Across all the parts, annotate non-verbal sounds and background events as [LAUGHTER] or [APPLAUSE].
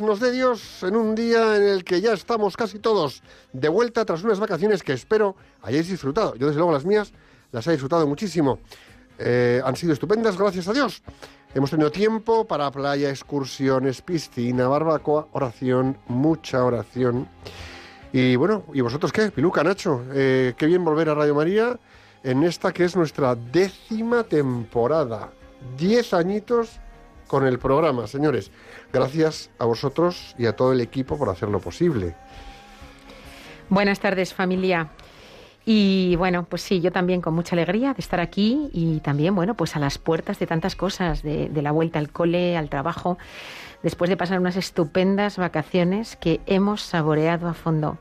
nos dé Dios, en un día en el que ya estamos casi todos de vuelta tras unas vacaciones que espero hayáis disfrutado. Yo, desde luego, las mías las he disfrutado muchísimo. Eh, han sido estupendas, gracias a Dios. Hemos tenido tiempo para playa, excursiones, piscina, barbacoa, oración, mucha oración. Y bueno, ¿y vosotros qué? Piluca, Nacho, eh, qué bien volver a Radio María en esta que es nuestra décima temporada. Diez añitos con el programa, señores. Gracias a vosotros y a todo el equipo por hacerlo posible. Buenas tardes, familia. Y bueno, pues sí, yo también con mucha alegría de estar aquí y también, bueno, pues a las puertas de tantas cosas, de, la vuelta al cole, al trabajo, después de pasar unas estupendas vacaciones que hemos saboreado a fondo.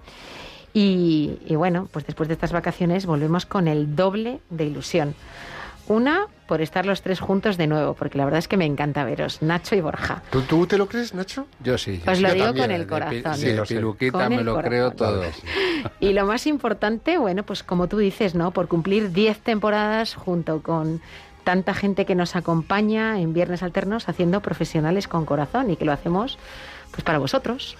Y bueno, pues después de estas vacaciones volvemos con el doble de ilusión. Una, por estar los tres juntos de nuevo, porque la verdad es que me encanta veros, Nacho y Borja. ¿Tú, tú te lo crees, Nacho? Yo sí. Os lo digo también, con el corazón. Sí, lo piluquita me lo creo todo. [LAUGHS] Y lo más importante, bueno, pues como tú dices, ¿no? Por cumplir 10 temporadas junto con tanta gente que nos acompaña en Viernes Alternos haciendo profesionales con corazón y que lo hacemos pues para vosotros.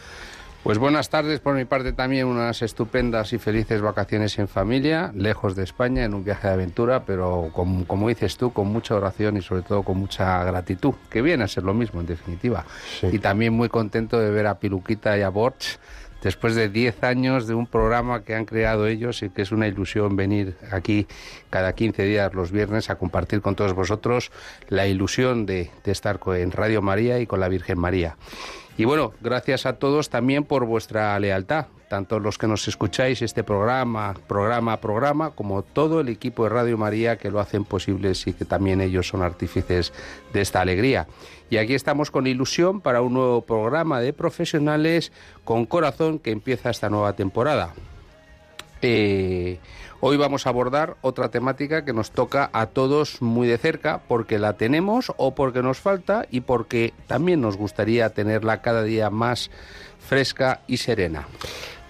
Pues buenas tardes, por mi parte también unas estupendas y felices vacaciones en familia, lejos de España, en un viaje de aventura, pero con- como dices tú, con mucha oración y sobre todo con mucha gratitud, que viene a ser lo mismo en definitiva. Sí. Y también muy contento de ver a Piluquita y a Borch después de 10 años de un programa que han creado ellos y que es una ilusión venir aquí cada 15 días los viernes a compartir con todos vosotros la ilusión de, de estar en Radio María y con la Virgen María. Y bueno, gracias a todos también por vuestra lealtad, tanto los que nos escucháis este programa, programa programa, como todo el equipo de Radio María que lo hacen posible y que también ellos son artífices de esta alegría. Y aquí estamos con ilusión para un nuevo programa de profesionales con corazón que empieza esta nueva temporada. Eh, hoy vamos a abordar otra temática que nos toca a todos muy de cerca porque la tenemos o porque nos falta y porque también nos gustaría tenerla cada día más fresca y serena.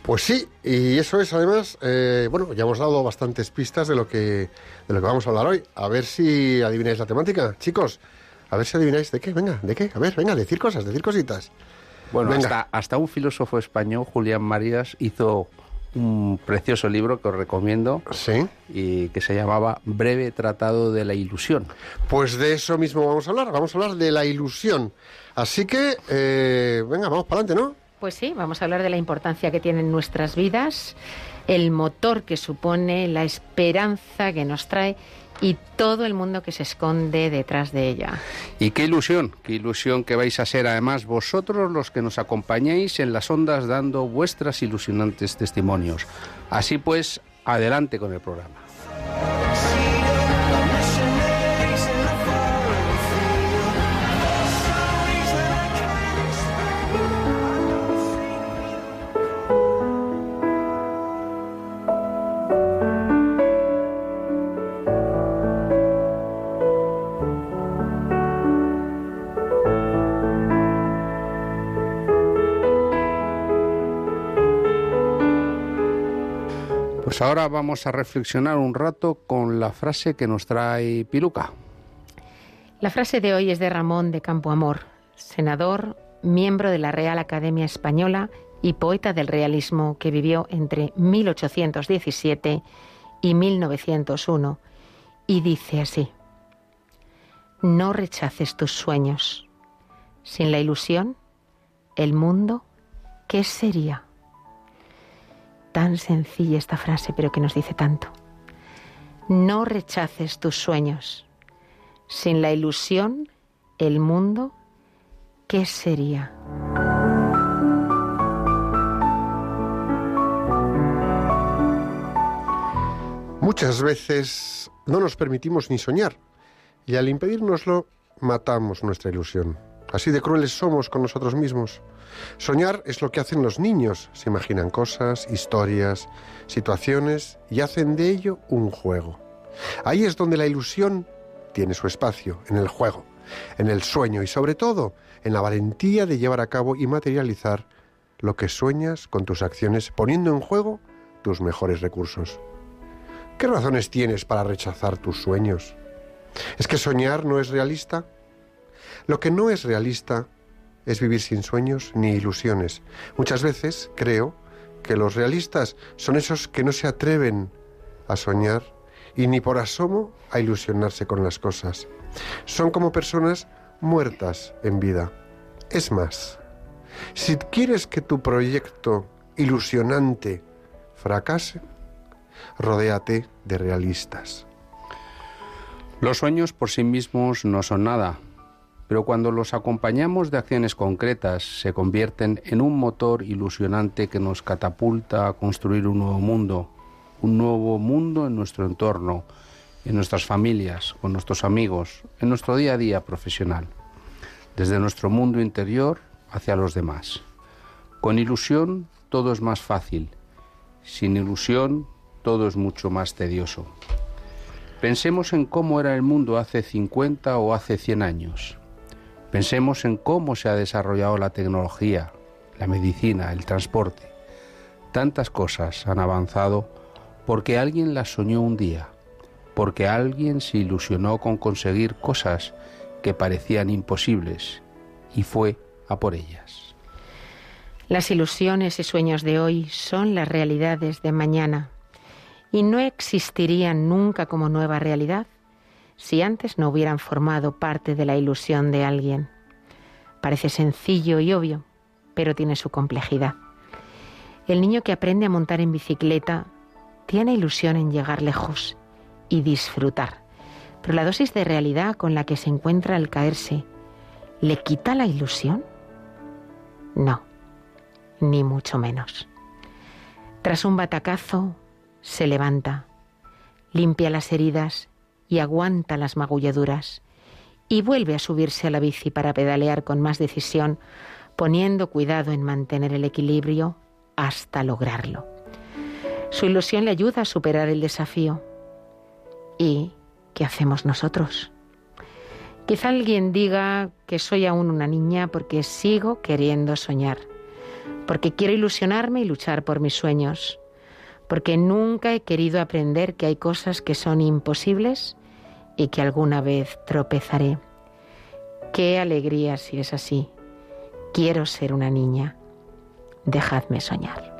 Pues sí, y eso es además, eh, bueno, ya hemos dado bastantes pistas de lo que de lo que vamos a hablar hoy. A ver si adivináis la temática, chicos. A ver si adivináis de qué, venga, de qué. A ver, venga, decir cosas, decir cositas. Bueno, hasta un filósofo español, Julián Marías, hizo un precioso libro que os recomiendo Sí. y que se llamaba Breve Tratado de la Ilusión. Pues de eso mismo vamos a hablar. Vamos a hablar de la ilusión. Así que, eh, venga, vamos para adelante, ¿no? Pues sí, vamos a hablar de la importancia que tienen nuestras vidas, el motor que supone, la esperanza que nos trae y todo el mundo que se esconde detrás de ella. Y qué ilusión, qué ilusión que vais a ser además vosotros los que nos acompañáis en las ondas dando vuestras ilusionantes testimonios. Así pues, adelante con el programa. Pues ahora vamos a reflexionar un rato con la frase que nos trae Piluca. La frase de hoy es de Ramón de Campoamor, senador, miembro de la Real Academia Española y poeta del realismo que vivió entre 1817 y 1901, y dice así, No rechaces tus sueños. Sin la ilusión, el mundo, ¿qué sería? Tan sencilla esta frase, pero que nos dice tanto. No rechaces tus sueños. Sin la ilusión, el mundo, ¿qué sería? Muchas veces no nos permitimos ni soñar y al impedírnoslo matamos nuestra ilusión. Así de crueles somos con nosotros mismos. Soñar es lo que hacen los niños. Se imaginan cosas, historias, situaciones y hacen de ello un juego. Ahí es donde la ilusión tiene su espacio, en el juego, en el sueño y sobre todo en la valentía de llevar a cabo y materializar lo que sueñas con tus acciones poniendo en juego tus mejores recursos. ¿Qué razones tienes para rechazar tus sueños? ¿Es que soñar no es realista? Lo que no es realista es vivir sin sueños ni ilusiones. Muchas veces creo que los realistas son esos que no se atreven a soñar y ni por asomo a ilusionarse con las cosas. Son como personas muertas en vida. Es más, si quieres que tu proyecto ilusionante fracase, rodéate de realistas. Los sueños por sí mismos no son nada, pero cuando los acompañamos de acciones concretas se convierten en un motor ilusionante que nos catapulta a construir un nuevo mundo, un nuevo mundo en nuestro entorno, en nuestras familias, con nuestros amigos, en nuestro día a día profesional, desde nuestro mundo interior hacia los demás. Con ilusión todo es más fácil, sin ilusión todo es mucho más tedioso. Pensemos en cómo era el mundo hace 50 o hace 100 años. Pensemos en cómo se ha desarrollado la tecnología, la medicina, el transporte. Tantas cosas han avanzado porque alguien las soñó un día, porque alguien se ilusionó con conseguir cosas que parecían imposibles y fue a por ellas. Las ilusiones y sueños de hoy son las realidades de mañana y no existirían nunca como nueva realidad si antes no hubieran formado parte de la ilusión de alguien. Parece sencillo y obvio, pero tiene su complejidad. El niño que aprende a montar en bicicleta tiene ilusión en llegar lejos y disfrutar, pero la dosis de realidad con la que se encuentra al caerse, ¿le quita la ilusión? No, ni mucho menos. Tras un batacazo, se levanta, limpia las heridas y aguanta las magulladuras y vuelve a subirse a la bici para pedalear con más decisión, poniendo cuidado en mantener el equilibrio hasta lograrlo. Su ilusión le ayuda a superar el desafío. ¿Y qué hacemos nosotros? Quizá alguien diga que soy aún una niña porque sigo queriendo soñar, porque quiero ilusionarme y luchar por mis sueños, porque nunca he querido aprender que hay cosas que son imposibles y que alguna vez tropezaré. Qué alegría si es así. Quiero ser una niña. Dejadme soñar.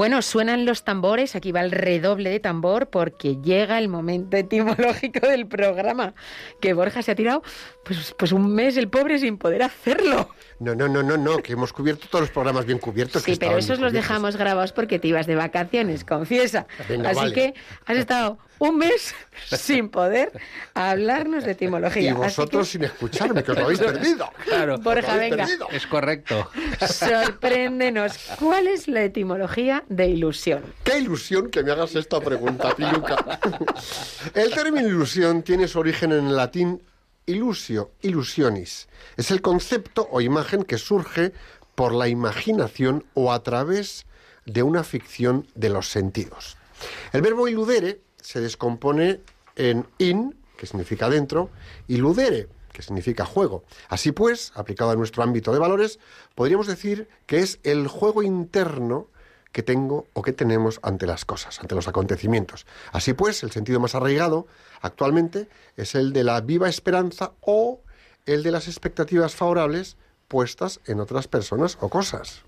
Bueno, suenan los tambores, aquí va el redoble de tambor porque llega el momento etimológico del programa, que Borja se ha tirado pues, pues un mes el pobre sin poder hacerlo. No, no, no, no, no, que hemos cubierto todos los programas bien cubiertos. Sí, que pero esos los dejamos grabados porque te ibas de vacaciones, confiesa. Venga, Así vale. que has estado un mes [LAUGHS] sin poder hablarnos de etimología. Y vosotros que, sin escucharme, que os lo habéis perdido. [LAUGHS] Claro, Borja, habéis venga. perdido. es correcto. sorpréndenos. ¿Cuál es la etimología de ilusión? Qué ilusión que me hagas esta pregunta, Piluca. [LAUGHS] El término ilusión tiene su origen en el latín ilusio, illusionis. Es el concepto o imagen que surge por la imaginación o a través de una ficción de los sentidos. El verbo iludere se descompone en in, que significa dentro, y ludere, que significa juego. Así pues, aplicado a nuestro ámbito de valores, podríamos decir que es el juego interno que tengo o que tenemos ante las cosas, ante los acontecimientos. Así pues, el sentido más arraigado actualmente es el de la viva esperanza o el de las expectativas favorables puestas en otras personas o cosas.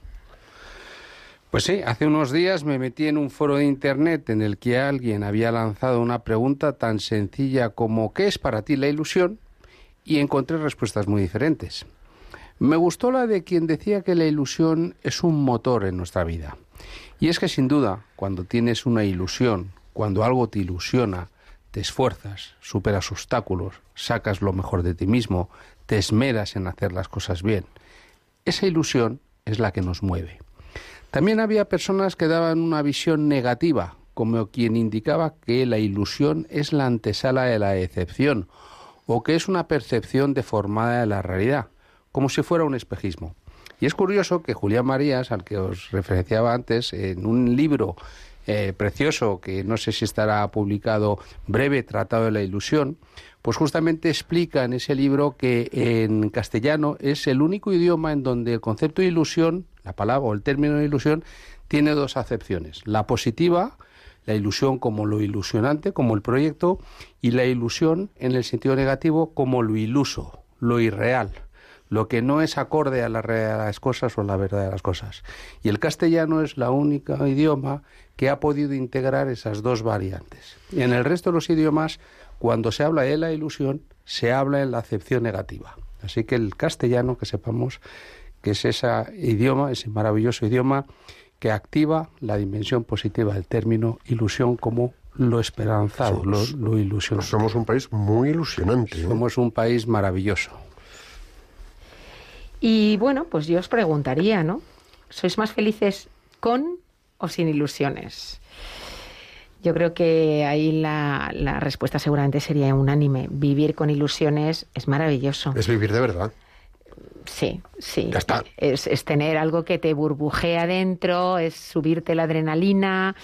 Pues sí, hace unos días me metí en un foro de Internet en el que alguien había lanzado una pregunta tan sencilla como ¿qué es para ti la ilusión? y encontré respuestas muy diferentes. Me gustó la de quien decía que la ilusión es un motor en nuestra vida. Y es que sin duda, cuando tienes una ilusión, cuando algo te ilusiona, te esfuerzas, superas obstáculos, sacas lo mejor de ti mismo, te esmeras en hacer las cosas bien. Esa ilusión es la que nos mueve. También había personas que daban una visión negativa, como quien indicaba que la ilusión es la antesala de la decepción, o que es una percepción deformada de la realidad, como si fuera un espejismo. Y es curioso que Julián Marías, al que os referenciaba antes, en un libro eh, precioso que no sé si estará publicado, Breve Tratado de la Ilusión, pues justamente explica en ese libro que en castellano es el único idioma en donde el concepto de ilusión la palabra o el término ilusión tiene dos acepciones. La positiva, la ilusión como lo ilusionante, como el proyecto, y la ilusión en el sentido negativo como lo iluso, lo irreal, lo que no es acorde a la realidad de las cosas o la verdad de las cosas. Y el castellano es la única idioma que ha podido integrar esas dos variantes. Y en el resto de los idiomas, cuando se habla de la ilusión, se habla en la acepción negativa. Así que el castellano, que sepamos, que es ese idioma, ese maravilloso idioma que activa la dimensión positiva del término ilusión como lo esperanzado, lo, lo, ilusionante. Somos un país muy ilusionante. ¿eh? Somos un país maravilloso. Y bueno, pues yo os preguntaría, ¿no? ¿Sois más felices con o sin ilusiones? Yo creo que ahí la, la respuesta seguramente sería unánime. Vivir con ilusiones es maravilloso. Es vivir de verdad. Sí, sí. Ya está. Es, es, tener algo que te burbujea dentro, es subirte la adrenalina,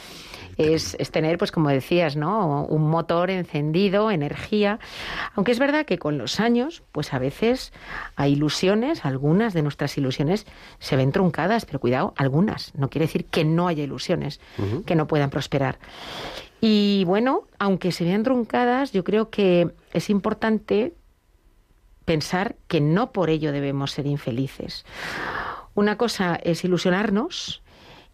es, es, tener, pues como decías, ¿no? Un motor encendido, energía. Aunque es verdad que con los años, pues a veces hay ilusiones, algunas de nuestras ilusiones se ven truncadas, pero cuidado, algunas. No quiere decir que no haya ilusiones, uh -huh. que no puedan prosperar. Y bueno, aunque se vean truncadas, yo creo que es importante pensar que no por ello debemos ser infelices. Una cosa es ilusionarnos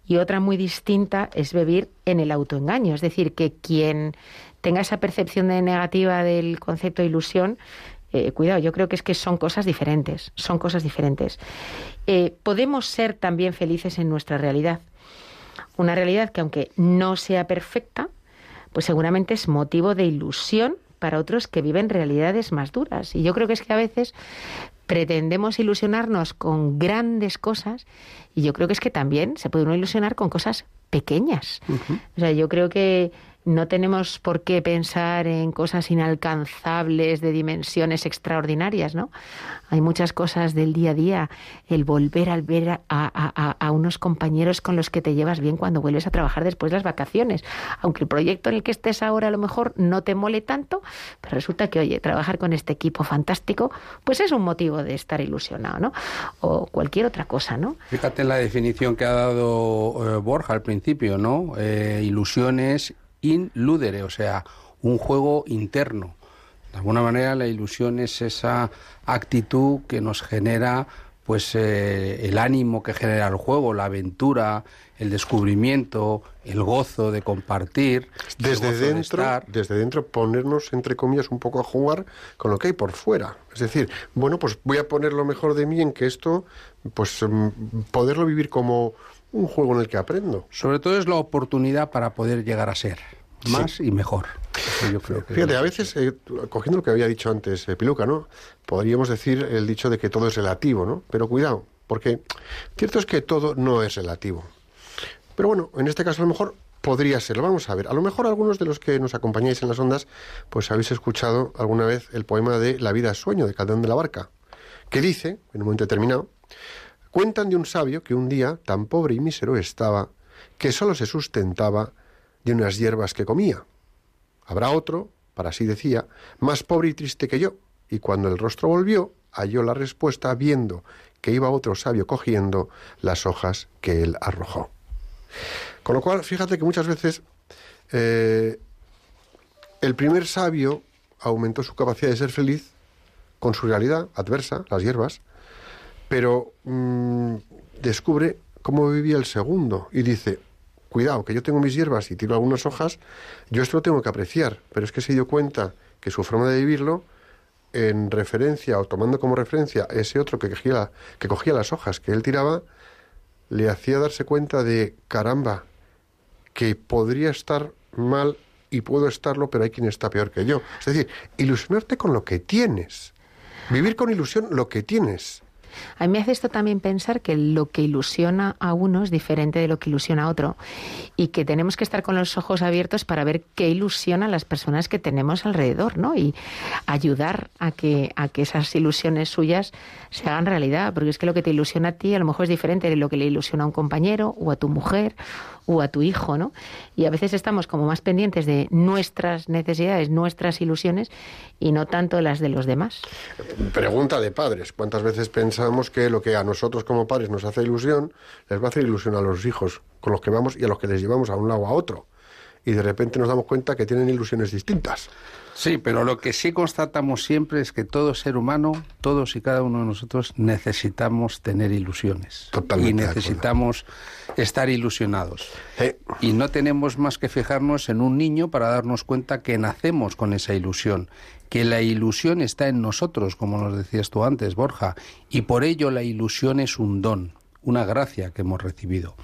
y otra muy distinta es vivir en el autoengaño. Es decir, que quien tenga esa percepción de negativa del concepto de ilusión, eh, cuidado, yo creo que es que son cosas diferentes, son cosas diferentes. Eh, podemos ser también felices en nuestra realidad. Una realidad que aunque no sea perfecta, pues seguramente es motivo de ilusión para otros que viven realidades más duras. Y yo creo que es que a veces pretendemos ilusionarnos con grandes cosas y yo creo que es que también se puede uno ilusionar con cosas pequeñas. Uh -huh. O sea, yo creo que no tenemos por qué pensar en cosas inalcanzables de dimensiones extraordinarias, ¿no? Hay muchas cosas del día a día, el volver a ver a, unos compañeros con los que te llevas bien cuando vuelves a trabajar después de las vacaciones, aunque el proyecto en el que estés ahora a lo mejor no te mole tanto, pero resulta que, oye, trabajar con este equipo fantástico, pues es un motivo de estar ilusionado, ¿no? O cualquier otra cosa, ¿no? Fíjate la definición que ha dado eh, Borja al principio, ¿no? Eh, ilusiones in ludere, o sea, un juego interno. De alguna manera la ilusión es esa actitud que nos genera pues eh, el ánimo que genera el juego, la aventura, el descubrimiento, el gozo de compartir, desde dentro, de desde dentro ponernos entre comillas un poco a jugar con lo que hay por fuera. Es decir, bueno, pues voy a poner lo mejor de mí en que esto, pues poderlo vivir como un juego en el que aprendo. Sobre todo es la oportunidad para poder llegar a ser más sí. y mejor. Yo creo que Fíjate, a veces, eh, cogiendo lo que había dicho antes eh, Piluca, ¿no? Podríamos decir el dicho de que todo es relativo, ¿no? Pero cuidado, porque cierto es que todo no es relativo. Pero bueno, en este caso a lo mejor podría serlo. Vamos a ver, a lo mejor algunos de los que nos acompañáis en las ondas, pues habéis escuchado alguna vez el poema de La vida es sueño, de Calderón de la Barca, que dice, en un momento determinado, cuentan de un sabio que un día tan pobre y mísero estaba, que solo se sustentaba de unas hierbas que comía. Habrá otro, para así decía, más pobre y triste que yo, y cuando el rostro volvió, halló la respuesta viendo que iba otro sabio cogiendo las hojas que él arrojó. Con lo cual, fíjate que muchas veces eh, el primer sabio aumentó su capacidad de ser feliz con su realidad adversa, las hierbas, pero mmm, descubre cómo vivía el segundo y dice, cuidado, que yo tengo mis hierbas y tiro algunas hojas, yo esto lo tengo que apreciar, pero es que se dio cuenta que su forma de vivirlo en referencia o tomando como referencia ese otro que cogía, que cogía las hojas que él tiraba, le hacía darse cuenta de, caramba, que podría estar mal y puedo estarlo, pero hay quien está peor que yo. Es decir, ilusionarte con lo que tienes. Vivir con ilusión lo que tienes. A mí me hace esto también pensar que lo que ilusiona a uno es diferente de lo que ilusiona a otro y que tenemos que estar con los ojos abiertos para ver qué ilusiona a las personas que tenemos alrededor, ¿no? Y ayudar a que, a que esas ilusiones suyas se hagan realidad, porque es que lo que te ilusiona a ti a lo mejor es diferente de lo que le ilusiona a un compañero o a tu mujer o a tu hijo, ¿no? Y a veces estamos como más pendientes de nuestras necesidades, nuestras ilusiones y no tanto las de los demás. Pregunta de padres. ¿Cuántas veces pensamos que lo que a nosotros como padres nos hace ilusión, les va a hacer ilusión a los hijos con los que vamos y a los que les llevamos a un lado a otro? Y de repente nos damos cuenta que tienen ilusiones distintas. Sí, pero lo que sí constatamos siempre es que todo ser humano, todos y cada uno de nosotros necesitamos tener ilusiones. Totalmente y necesitamos estar ilusionados. Eh, Y no tenemos más que fijarnos en un niño para darnos cuenta que nacemos con esa ilusión, que la ilusión está en nosotros, como nos decías tú antes, Borja, y por ello la ilusión es un don, una gracia que hemos recibido.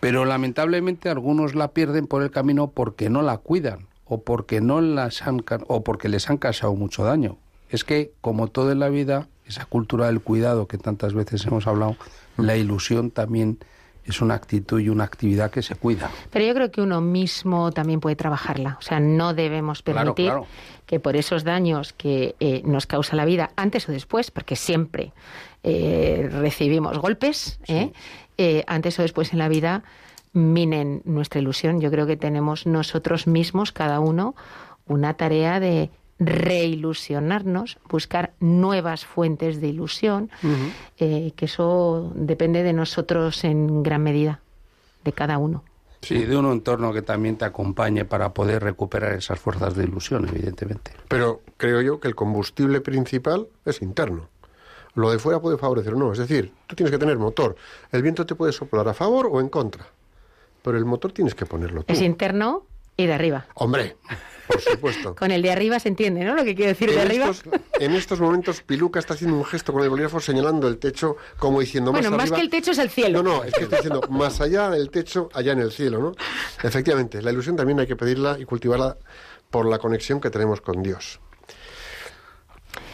Pero lamentablemente algunos la pierden por el camino porque no la cuidan o porque no las han ca- o porque les han causado mucho daño. Es que como todo en la vida, esa cultura del cuidado que tantas veces hemos hablado, la ilusión también es una actitud y una actividad que se cuida. Pero yo creo que uno mismo también puede trabajarla. O sea, no debemos permitir claro. que por esos daños que eh, nos causa la vida, antes o después, porque siempre eh, recibimos golpes, ¿eh? Eh, antes o después en la vida, minen nuestra ilusión. Yo creo que tenemos nosotros mismos, cada uno, una tarea de reilusionarnos, buscar nuevas fuentes de ilusión, eh, que eso depende de nosotros en gran medida, de cada uno. Sí, de un entorno que también te acompañe para poder recuperar esas fuerzas de ilusión, evidentemente. Pero creo yo que el combustible principal es interno. Lo de fuera puede favorecer o no. Es decir, tú tienes que tener motor. El viento te puede soplar a favor o en contra. Pero el motor tienes que ponerlo tú. Es interno y de arriba. Hombre, por supuesto. [LAUGHS] Con el de arriba se entiende, ¿no? Lo que quiero decir de arriba. estos, en estos momentos, Piluca está haciendo un gesto con el bolígrafo señalando el techo, como diciendo Bueno, más más arriba. que el techo es el cielo. No, no, es que estoy diciendo más allá del techo, allá en el cielo, ¿no? Efectivamente, la ilusión también hay que pedirla y cultivarla por la conexión que tenemos con Dios.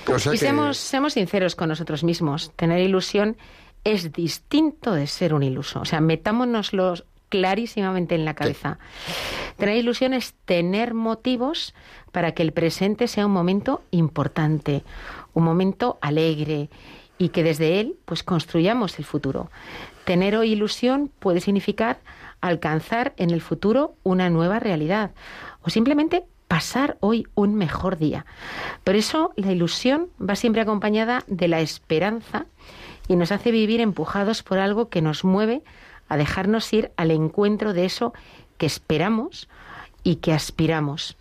O sea y que- seamos, seamos sinceros con nosotros mismos. Tener ilusión es distinto de ser un iluso. O sea, metámonoslo clarísimamente en la cabeza. Tener ilusión es tener motivos para que el presente sea un momento importante, un momento alegre y que desde él pues construyamos el futuro. Tener hoy ilusión puede significar alcanzar en el futuro una nueva realidad o simplemente pasar hoy un mejor día. Por eso la ilusión va siempre acompañada de la esperanza y nos hace vivir empujados por algo que nos mueve a dejarnos ir al encuentro de eso que esperamos y que aspiramos.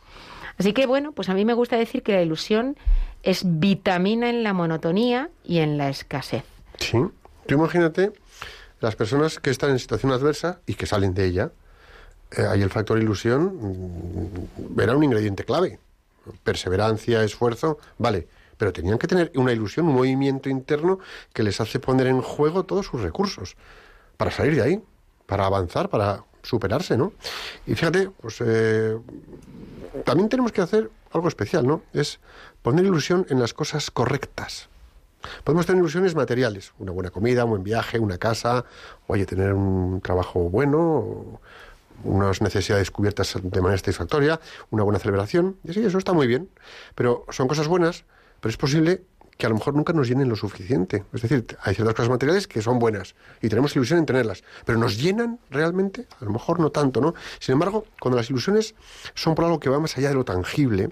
Así que bueno, pues a mí me gusta decir que la ilusión es vitamina en la monotonía y en la escasez. Sí. Tú imagínate las personas que están en situación adversa y que salen de ella. Eh, ahí el factor ilusión mm, era un ingrediente clave. Perseverancia, esfuerzo, vale. Pero tenían que tener una ilusión, un movimiento interno que les hace poner en juego todos sus recursos para salir de ahí, para avanzar, para superarse, ¿no? Y fíjate, pues eh, también tenemos que hacer algo especial, ¿no? Es poner ilusión en las cosas correctas. Podemos tener ilusiones materiales, una buena comida, un buen viaje, una casa, oye, tener un trabajo bueno, unas necesidades cubiertas de manera satisfactoria, una buena celebración, y sí, eso está muy bien, pero son cosas buenas, pero es posible que a lo mejor nunca nos llenen lo suficiente. Es decir, hay ciertas cosas materiales que son buenas y tenemos ilusión en tenerlas, pero ¿nos llenan realmente? A lo mejor no tanto, ¿no? Sin embargo, cuando las ilusiones son por algo que va más allá de lo tangible,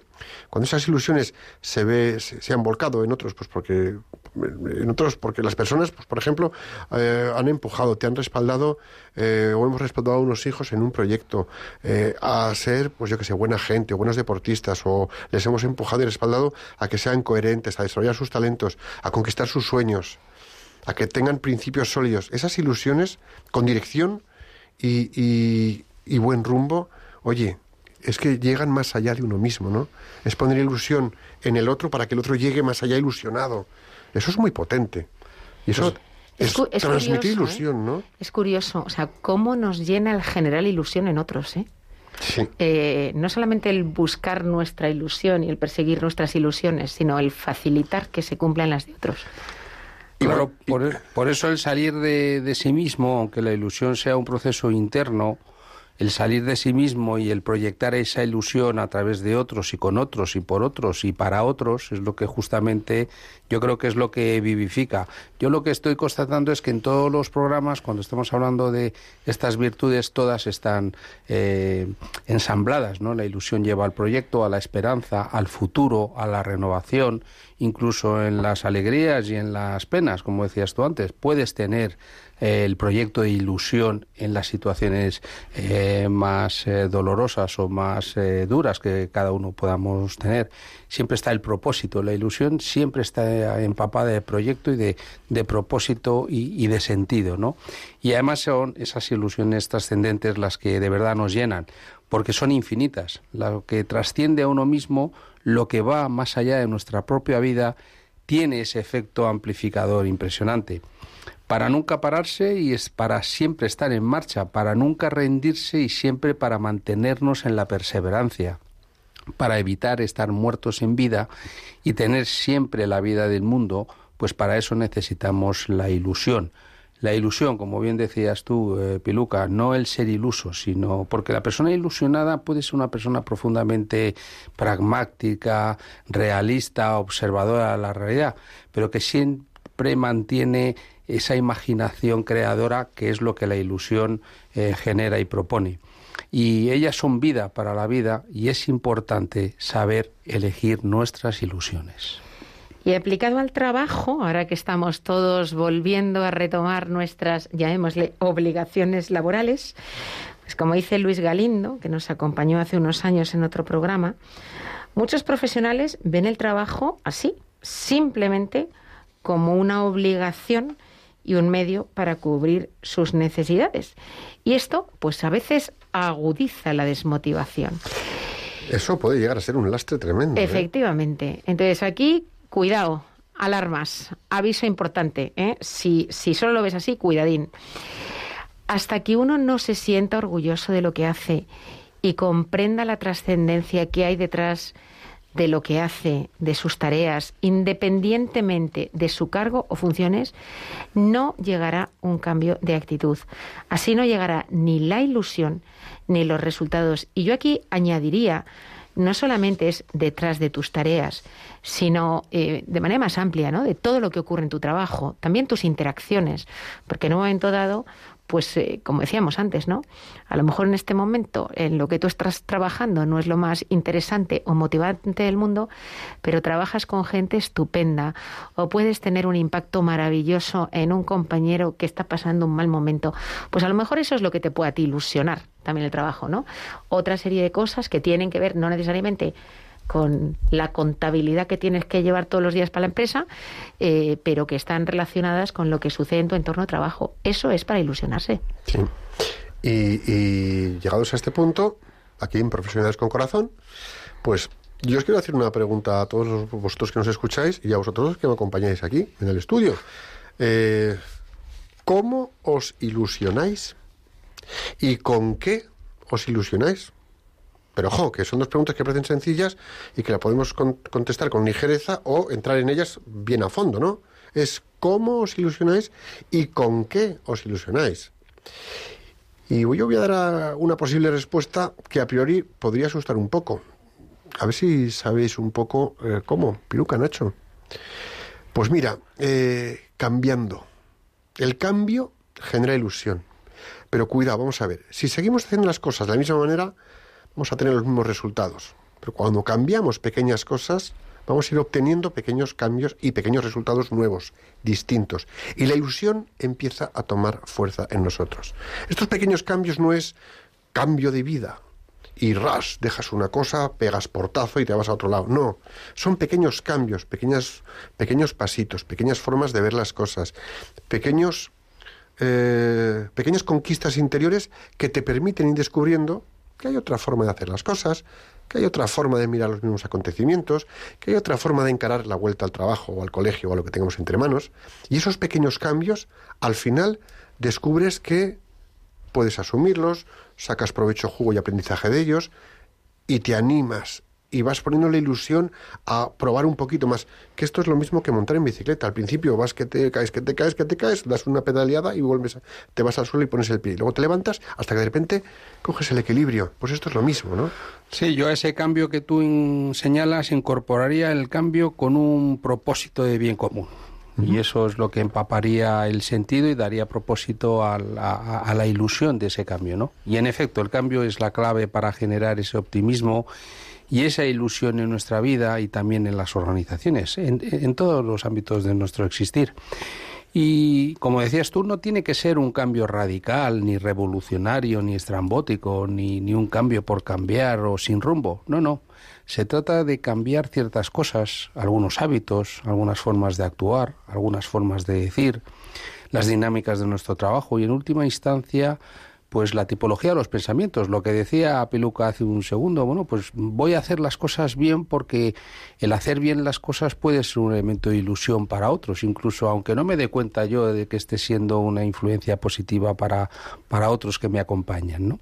cuando esas ilusiones se ve, se, se han volcado en otros, pues porque en otros, porque las personas, pues por ejemplo, eh, han empujado, te han respaldado eh, o hemos respaldado a unos hijos en un proyecto eh, a ser, pues yo que sé, buena gente o buenos deportistas o les hemos empujado y respaldado a que sean coherentes, a desarrollar sus talentos, a conquistar sus sueños, a que tengan principios sólidos. Esas ilusiones con dirección y, y- y buen rumbo, oye, es que llegan más allá de uno mismo, ¿no? Es poner ilusión en el otro para que el otro llegue más allá ilusionado. Eso es muy potente. Y eso Es es, transmitir curioso, ¿eh? ilusión, ¿no? Es curioso, o sea, cómo nos llena el generar ilusión en otros, ¿eh? Sí. Eh, no solamente el buscar nuestra ilusión y el perseguir nuestras ilusiones, sino el facilitar que se cumplan las de otros. Y Claro, bueno, y- por, por eso el salir de, de sí mismo, aunque la ilusión sea un proceso interno, el salir de sí mismo y el proyectar esa ilusión a través de otros y con otros y por otros y para otros es lo que justamente yo creo que es lo que vivifica. Yo lo que estoy constatando es que en todos los programas, cuando estamos hablando de estas virtudes, todas están eh, ensambladas, ¿no? La ilusión lleva al proyecto, a la esperanza, al futuro, a la renovación, incluso en las alegrías y en las penas, como decías tú antes. Puedes tener el proyecto de ilusión en las situaciones eh, más eh, dolorosas o más eh, duras que cada uno podamos tener. Siempre está el propósito, la ilusión siempre está empapada de proyecto y de, de propósito y, y de sentido, ¿no? Y además son esas ilusiones trascendentes las que de verdad nos llenan, porque son infinitas. Lo que trasciende a uno mismo, lo que va más allá de nuestra propia vida, tiene ese efecto amplificador impresionante para nunca pararse y es para siempre estar en marcha, para nunca rendirse y siempre para mantenernos en la perseverancia, para evitar estar muertos en vida y tener siempre la vida del mundo, pues para eso necesitamos la ilusión. La ilusión, como bien decías tú, eh, Piluca, no el ser iluso, sino porque la persona ilusionada puede ser una persona profundamente pragmática, realista, observadora de la realidad, pero que siempre mantiene esa imaginación creadora que es lo que la ilusión eh, genera y propone. Y ellas son vida para la vida y es importante saber elegir nuestras ilusiones. Y aplicado al trabajo, ahora que estamos todos volviendo a retomar nuestras, llamémosle, obligaciones laborales, pues como dice Luis Galindo, que nos acompañó hace unos años en otro programa, muchos profesionales ven el trabajo así, simplemente como una obligación y un medio para cubrir sus necesidades. Y esto, pues a veces agudiza la desmotivación. Eso puede llegar a ser un lastre tremendo. ¿eh? Efectivamente. Entonces aquí, cuidado, alarmas, aviso importante. ¿eh? Si, si solo lo ves así, cuidadín. Hasta que uno no se sienta orgulloso de lo que hace y comprenda la trascendencia que hay detrás de lo que hace, de sus tareas, independientemente de su cargo o funciones, no llegará un cambio de actitud. Así no llegará ni la ilusión ni los resultados. Y yo aquí añadiría, no solamente es detrás de tus tareas, sino eh, de manera más amplia, ¿no? De todo lo que ocurre en tu trabajo, también tus interacciones, porque en un momento dado pues eh, como decíamos antes, ¿no? A lo mejor en este momento en lo que tú estás trabajando no es lo más interesante o motivante del mundo, pero trabajas con gente estupenda o puedes tener un impacto maravilloso en un compañero que está pasando un mal momento. Pues a lo mejor eso es lo que te puede a ti ilusionar también el trabajo, ¿no? Otra serie de cosas que tienen que ver no necesariamente con la contabilidad que tienes que llevar todos los días para la empresa, eh, pero que están relacionadas con lo que sucede en tu entorno de trabajo. Eso es para ilusionarse. Sí. Y, llegados a este punto, aquí en Profesionales con Corazón, pues yo os quiero hacer una pregunta a todos vosotros que nos escucháis y a vosotros que me acompañáis aquí en el estudio. Eh, ¿Cómo os ilusionáis? ¿Y con qué os ilusionáis? Pero ojo, que son dos preguntas que parecen sencillas y que la podemos con- contestar con ligereza o entrar en ellas bien a fondo, ¿no? Es cómo os ilusionáis y con qué os ilusionáis. Y yo voy a dar a- una posible respuesta que a priori podría asustar un poco. A ver si sabéis un poco eh, cómo. Piruca, Nacho. Pues mira, eh, cambiando. El cambio genera ilusión. Pero cuidado, vamos a ver. Si seguimos haciendo las cosas de la misma manera, vamos a tener los mismos resultados. Pero cuando cambiamos pequeñas cosas, vamos a ir obteniendo pequeños cambios y pequeños resultados nuevos, distintos. Y la ilusión empieza a tomar fuerza en nosotros. Estos pequeños cambios no es cambio de vida, y ras, dejas una cosa, pegas portazo y te vas a otro lado. No, son pequeños cambios, pequeñas, pequeños pasitos, pequeñas formas de ver las cosas, pequeños, eh, pequeñas conquistas interiores que te permiten ir descubriendo que hay otra forma de hacer las cosas, que hay otra forma de mirar los mismos acontecimientos, que hay otra forma de encarar la vuelta al trabajo o al colegio o a lo que tengamos entre manos. Y esos pequeños cambios, al final, descubres que puedes asumirlos, sacas provecho, jugo y aprendizaje de ellos y te animas y vas poniendo la ilusión a probar un poquito más. Que esto es lo mismo que montar en bicicleta. Al principio vas que te caes, que te caes, que te caes, das una pedaleada y vuelves, a- te vas al suelo y pones el pie. Luego te levantas hasta que de repente coges el equilibrio. Pues esto es lo mismo, ¿no? Sí, yo a ese cambio que tú in- señalas incorporaría el cambio con un propósito de bien común. Y eso es lo que empaparía el sentido y daría propósito a la, a- a la ilusión de ese cambio, ¿no? Y en efecto, el cambio es la clave para generar ese optimismo y esa ilusión en nuestra vida y también en las organizaciones, en, todos los ámbitos de nuestro existir. Y como decías tú, no tiene que ser un cambio radical, ni revolucionario, ni estrambótico, ni, ni un cambio por cambiar o sin rumbo. No, no. Se trata de cambiar ciertas cosas, algunos hábitos, algunas formas de actuar, algunas formas de decir, las dinámicas de nuestro trabajo y en última instancia pues la tipología de los pensamientos, lo que decía Piluca hace un segundo, bueno, pues voy a hacer las cosas bien porque el hacer bien las cosas puede ser un elemento de ilusión para otros, incluso aunque no me dé cuenta yo de que esté siendo una influencia positiva para, para otros que me acompañan.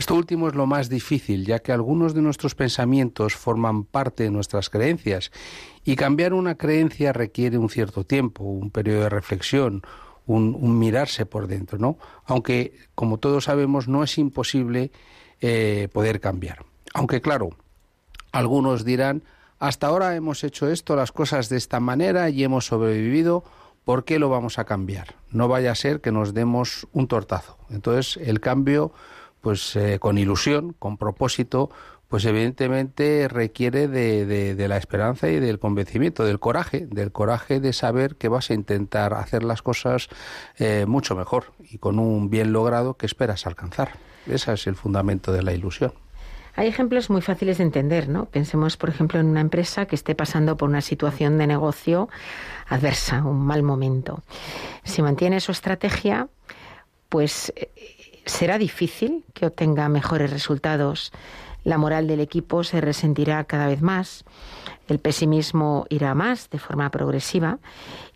Esto último es lo más difícil, ya que algunos de nuestros pensamientos forman parte de nuestras creencias. Y cambiar una creencia requiere un cierto tiempo, un periodo de reflexión, un, mirarse por dentro, ¿no? Aunque, como todos sabemos, no es imposible eh, poder cambiar. Aunque, claro, algunos dirán, hasta ahora hemos hecho esto, las cosas de esta manera y hemos sobrevivido, ¿por qué lo vamos a cambiar? No vaya a ser que nos demos un tortazo. Entonces, el cambio, pues eh, con ilusión, con propósito, pues evidentemente requiere de, de, de, la esperanza y del convencimiento, del coraje, del coraje de saber que vas a intentar hacer las cosas eh, mucho mejor y con un bien logrado que esperas alcanzar. Ese es el fundamento de la ilusión. Hay ejemplos muy fáciles de entender, ¿no? Pensemos, por ejemplo, en una empresa que esté pasando por una situación de negocio adversa, un mal momento. Si mantiene su estrategia, pues eh, será difícil que obtenga mejores resultados la moral del equipo se resentirá cada vez más, el pesimismo irá más de forma progresiva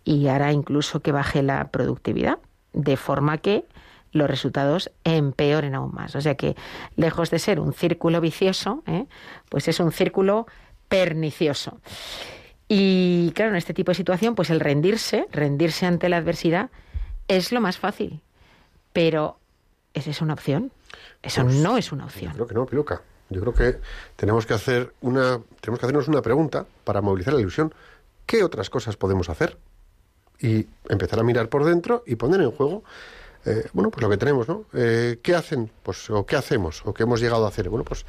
y hará incluso que baje la productividad, de forma que los resultados empeoren aún más. O sea que, lejos de ser un círculo vicioso, ¿eh? pues es un círculo pernicioso. Y claro, en este tipo de situación, pues el rendirse, rendirse ante la adversidad, es lo más fácil. Pero, ¿es eso una opción? Eso pues, no es una opción. Creo que no, Piluca. Yo creo que tenemos que hacer una, tenemos que hacernos una pregunta para movilizar la ilusión. ¿Qué otras cosas podemos hacer? Y empezar a mirar por dentro y poner en juego, eh, bueno, pues lo que tenemos, ¿no? Eh, ¿Qué hacen? Pues, o qué hacemos, o qué hemos llegado a hacer. Bueno, pues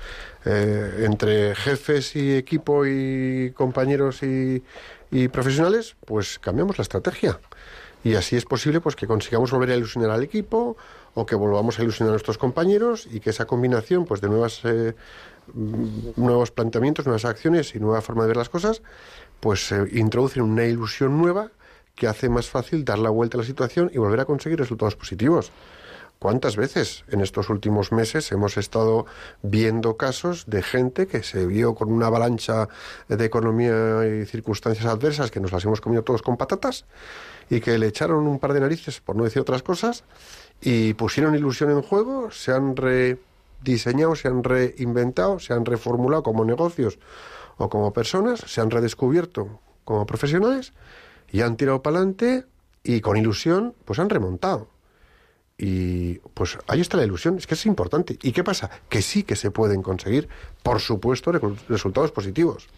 eh, entre jefes y equipo y compañeros y, y profesionales, pues cambiamos la estrategia. Y así es posible pues que consigamos volver a ilusionar al equipo o que volvamos a ilusionar a nuestros compañeros y que esa combinación pues de nuevas eh, nuevos planteamientos, nuevas acciones y nueva forma de ver las cosas, pues eh, introducen una ilusión nueva que hace más fácil dar la vuelta a la situación y volver a conseguir resultados positivos. ¿Cuántas veces en estos últimos meses hemos estado viendo casos de gente que se vio con una avalancha de economía y circunstancias adversas que nos las hemos comido todos con patatas y que le echaron un par de narices, por no decir otras cosas, y pusieron ilusión en juego, se han rediseñado, se han reinventado, se han reformulado como negocios o como personas, se han redescubierto como profesionales y han tirado para adelante y con ilusión pues han remontado. Y pues ahí está la ilusión, es que es importante. ¿Y qué pasa? Que sí que se pueden conseguir, por supuesto, resultados positivos.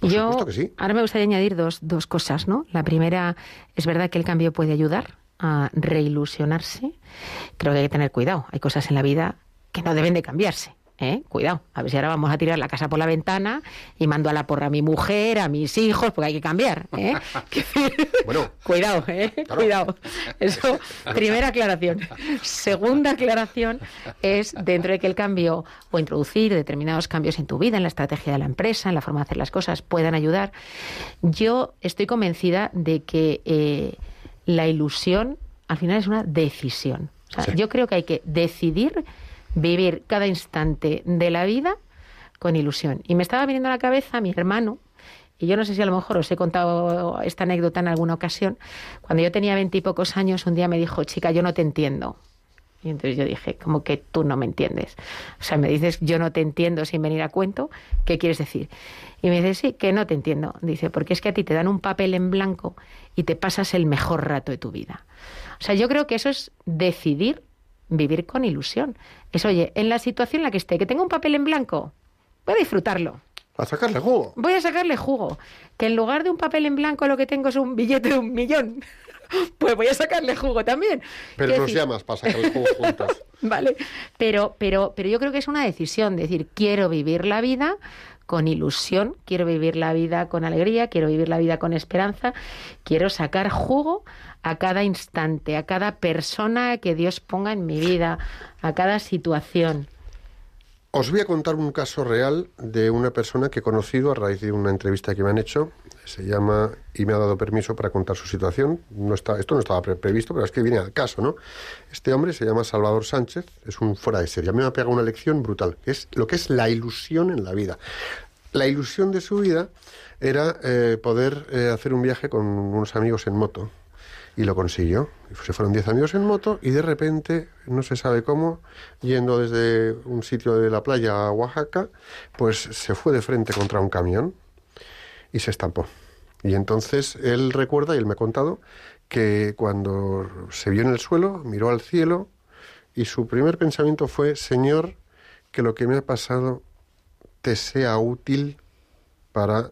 Por Yo supuesto que sí. ahora me gustaría añadir dos, dos cosas, ¿no? La primera, es verdad que el cambio puede ayudar a reilusionarse. Creo que hay que tener cuidado. Hay cosas en la vida que no deben de cambiarse. ¿eh? Cuidado, a ver si ahora vamos a tirar la casa por la ventana y mando a la porra a mi mujer, a mis hijos, porque hay que cambiar, ¿eh? [LAUGHS] [LAUGHS] Bueno. cuidado, ¿eh? Cuidado. Eso, [LAUGHS] primera aclaración. Segunda aclaración es dentro de que el cambio o introducir determinados cambios en tu vida, en la estrategia de la empresa, en la forma de hacer las cosas, puedan ayudar. Yo estoy convencida de que eh, la ilusión al final es una decisión. O sea, Sí. Yo creo que hay que decidir vivir cada instante de la vida con ilusión. Y me estaba viniendo a la cabeza mi hermano, y yo no sé si a lo mejor os he contado esta anécdota en alguna ocasión, cuando yo tenía veintipocos años, un día me dijo, chica, yo no te entiendo. Y entonces yo dije, como que tú no me entiendes. O sea, me dices, yo no te entiendo sin venir a cuento, ¿qué quieres decir? Y me dice, sí, que no te entiendo. Dice, porque es que a ti te dan un papel en blanco y te pasas el mejor rato de tu vida. O sea, yo creo que eso es decidir vivir con ilusión. Es, oye, en la situación en la que esté, que tenga un papel en blanco, voy a disfrutarlo. A sacarle jugo. Voy a sacarle jugo. Que en lugar de un papel en blanco lo que tengo es un billete de un millón. [LAUGHS] Pues voy a sacarle jugo también. Pero nos llamas para sacar el jugo juntos. [LAUGHS] Vale, pero, pero, pero yo creo que es una decisión, decir, quiero vivir la vida con ilusión, quiero vivir la vida con alegría, quiero vivir la vida con esperanza, quiero sacar jugo a cada instante, a cada persona que Dios ponga en mi vida, a cada situación. Os voy a contar un caso real de una persona que he conocido a raíz de una entrevista que me han hecho. Se llama y me ha dado permiso para contar su situación. No está, esto no estaba pre- previsto, pero es que viene al caso, ¿no? Este hombre se llama Salvador Sánchez, es un fuera de serie. A mí me ha pegado una lección brutal, que es lo que es la ilusión en la vida. La ilusión de su vida era eh, poder eh, hacer un viaje con unos amigos en moto. Y lo consiguió. Se fueron 10 amigos en moto y de repente, no se sabe cómo, yendo desde un sitio de la playa a Oaxaca, pues se fue de frente contra un camión y se estampó. Y entonces él recuerda, y él me ha contado, que cuando se vio en el suelo, miró al cielo y su primer pensamiento fue, Señor, que lo que me ha pasado te sea útil para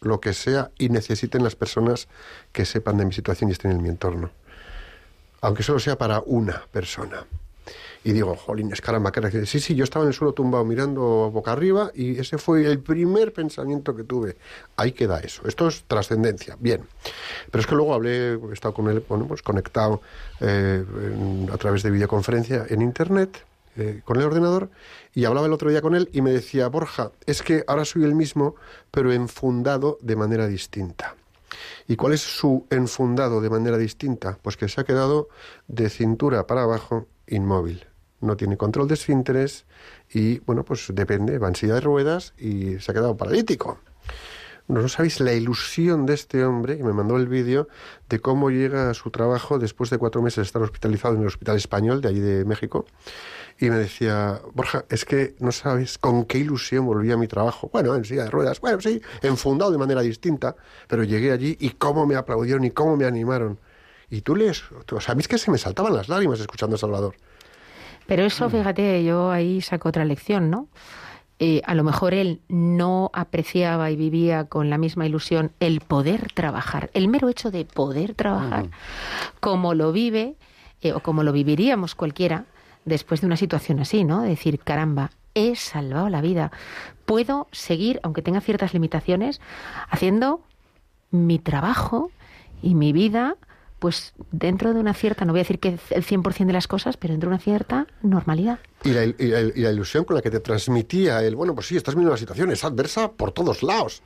lo que sea y necesiten las personas que sepan de mi situación y estén en mi entorno. Aunque solo sea para una persona. Y digo, jolín, es cara, que sí, sí, yo estaba en el suelo tumbado mirando boca arriba y ese fue el primer pensamiento que tuve. Ahí queda eso. Esto es trascendencia. Bien. Pero es que luego hablé, he estado con él, bueno, pues conectado eh, a través de videoconferencia en internet eh, con el ordenador y hablaba el otro día con él y me decía, Borja, es que ahora soy el mismo, pero enfundado de manera distinta. ¿Y cuál es su enfundado de manera distinta? Pues que se ha quedado de cintura para abajo inmóvil. No tiene control de esfínteres y, bueno, pues depende, va en silla de ruedas y se ha quedado paralítico. No sabéis la ilusión de este hombre, que me mandó el vídeo, de cómo llega a su trabajo después de cuatro meses de estar hospitalizado en el Hospital Español de allí de México. Y me decía, Borja, es que no sabes con qué ilusión volví a mi trabajo. Bueno, en silla de ruedas, bueno, sí, enfundado de manera distinta, pero llegué allí y cómo me aplaudieron y cómo me animaron. Y tú lees, sea, a que se me saltaban las lágrimas escuchando a Salvador. Pero eso, fíjate, yo ahí saco otra lección, ¿no? Eh, a lo mejor él no apreciaba y vivía con la misma ilusión el poder trabajar, el mero hecho de poder trabajar, como lo vive eh, o como lo viviríamos cualquiera después de una situación así, ¿no? De decir, caramba, he salvado la vida. Puedo seguir, aunque tenga ciertas limitaciones, haciendo mi trabajo y mi vida, pues dentro de una cierta, no voy a decir que el 100% de las cosas, pero dentro de una cierta normalidad. Y la, y la- y la ilusión con la que te transmitía el, bueno, pues sí, estás viendo la situación, es adversa por todos lados.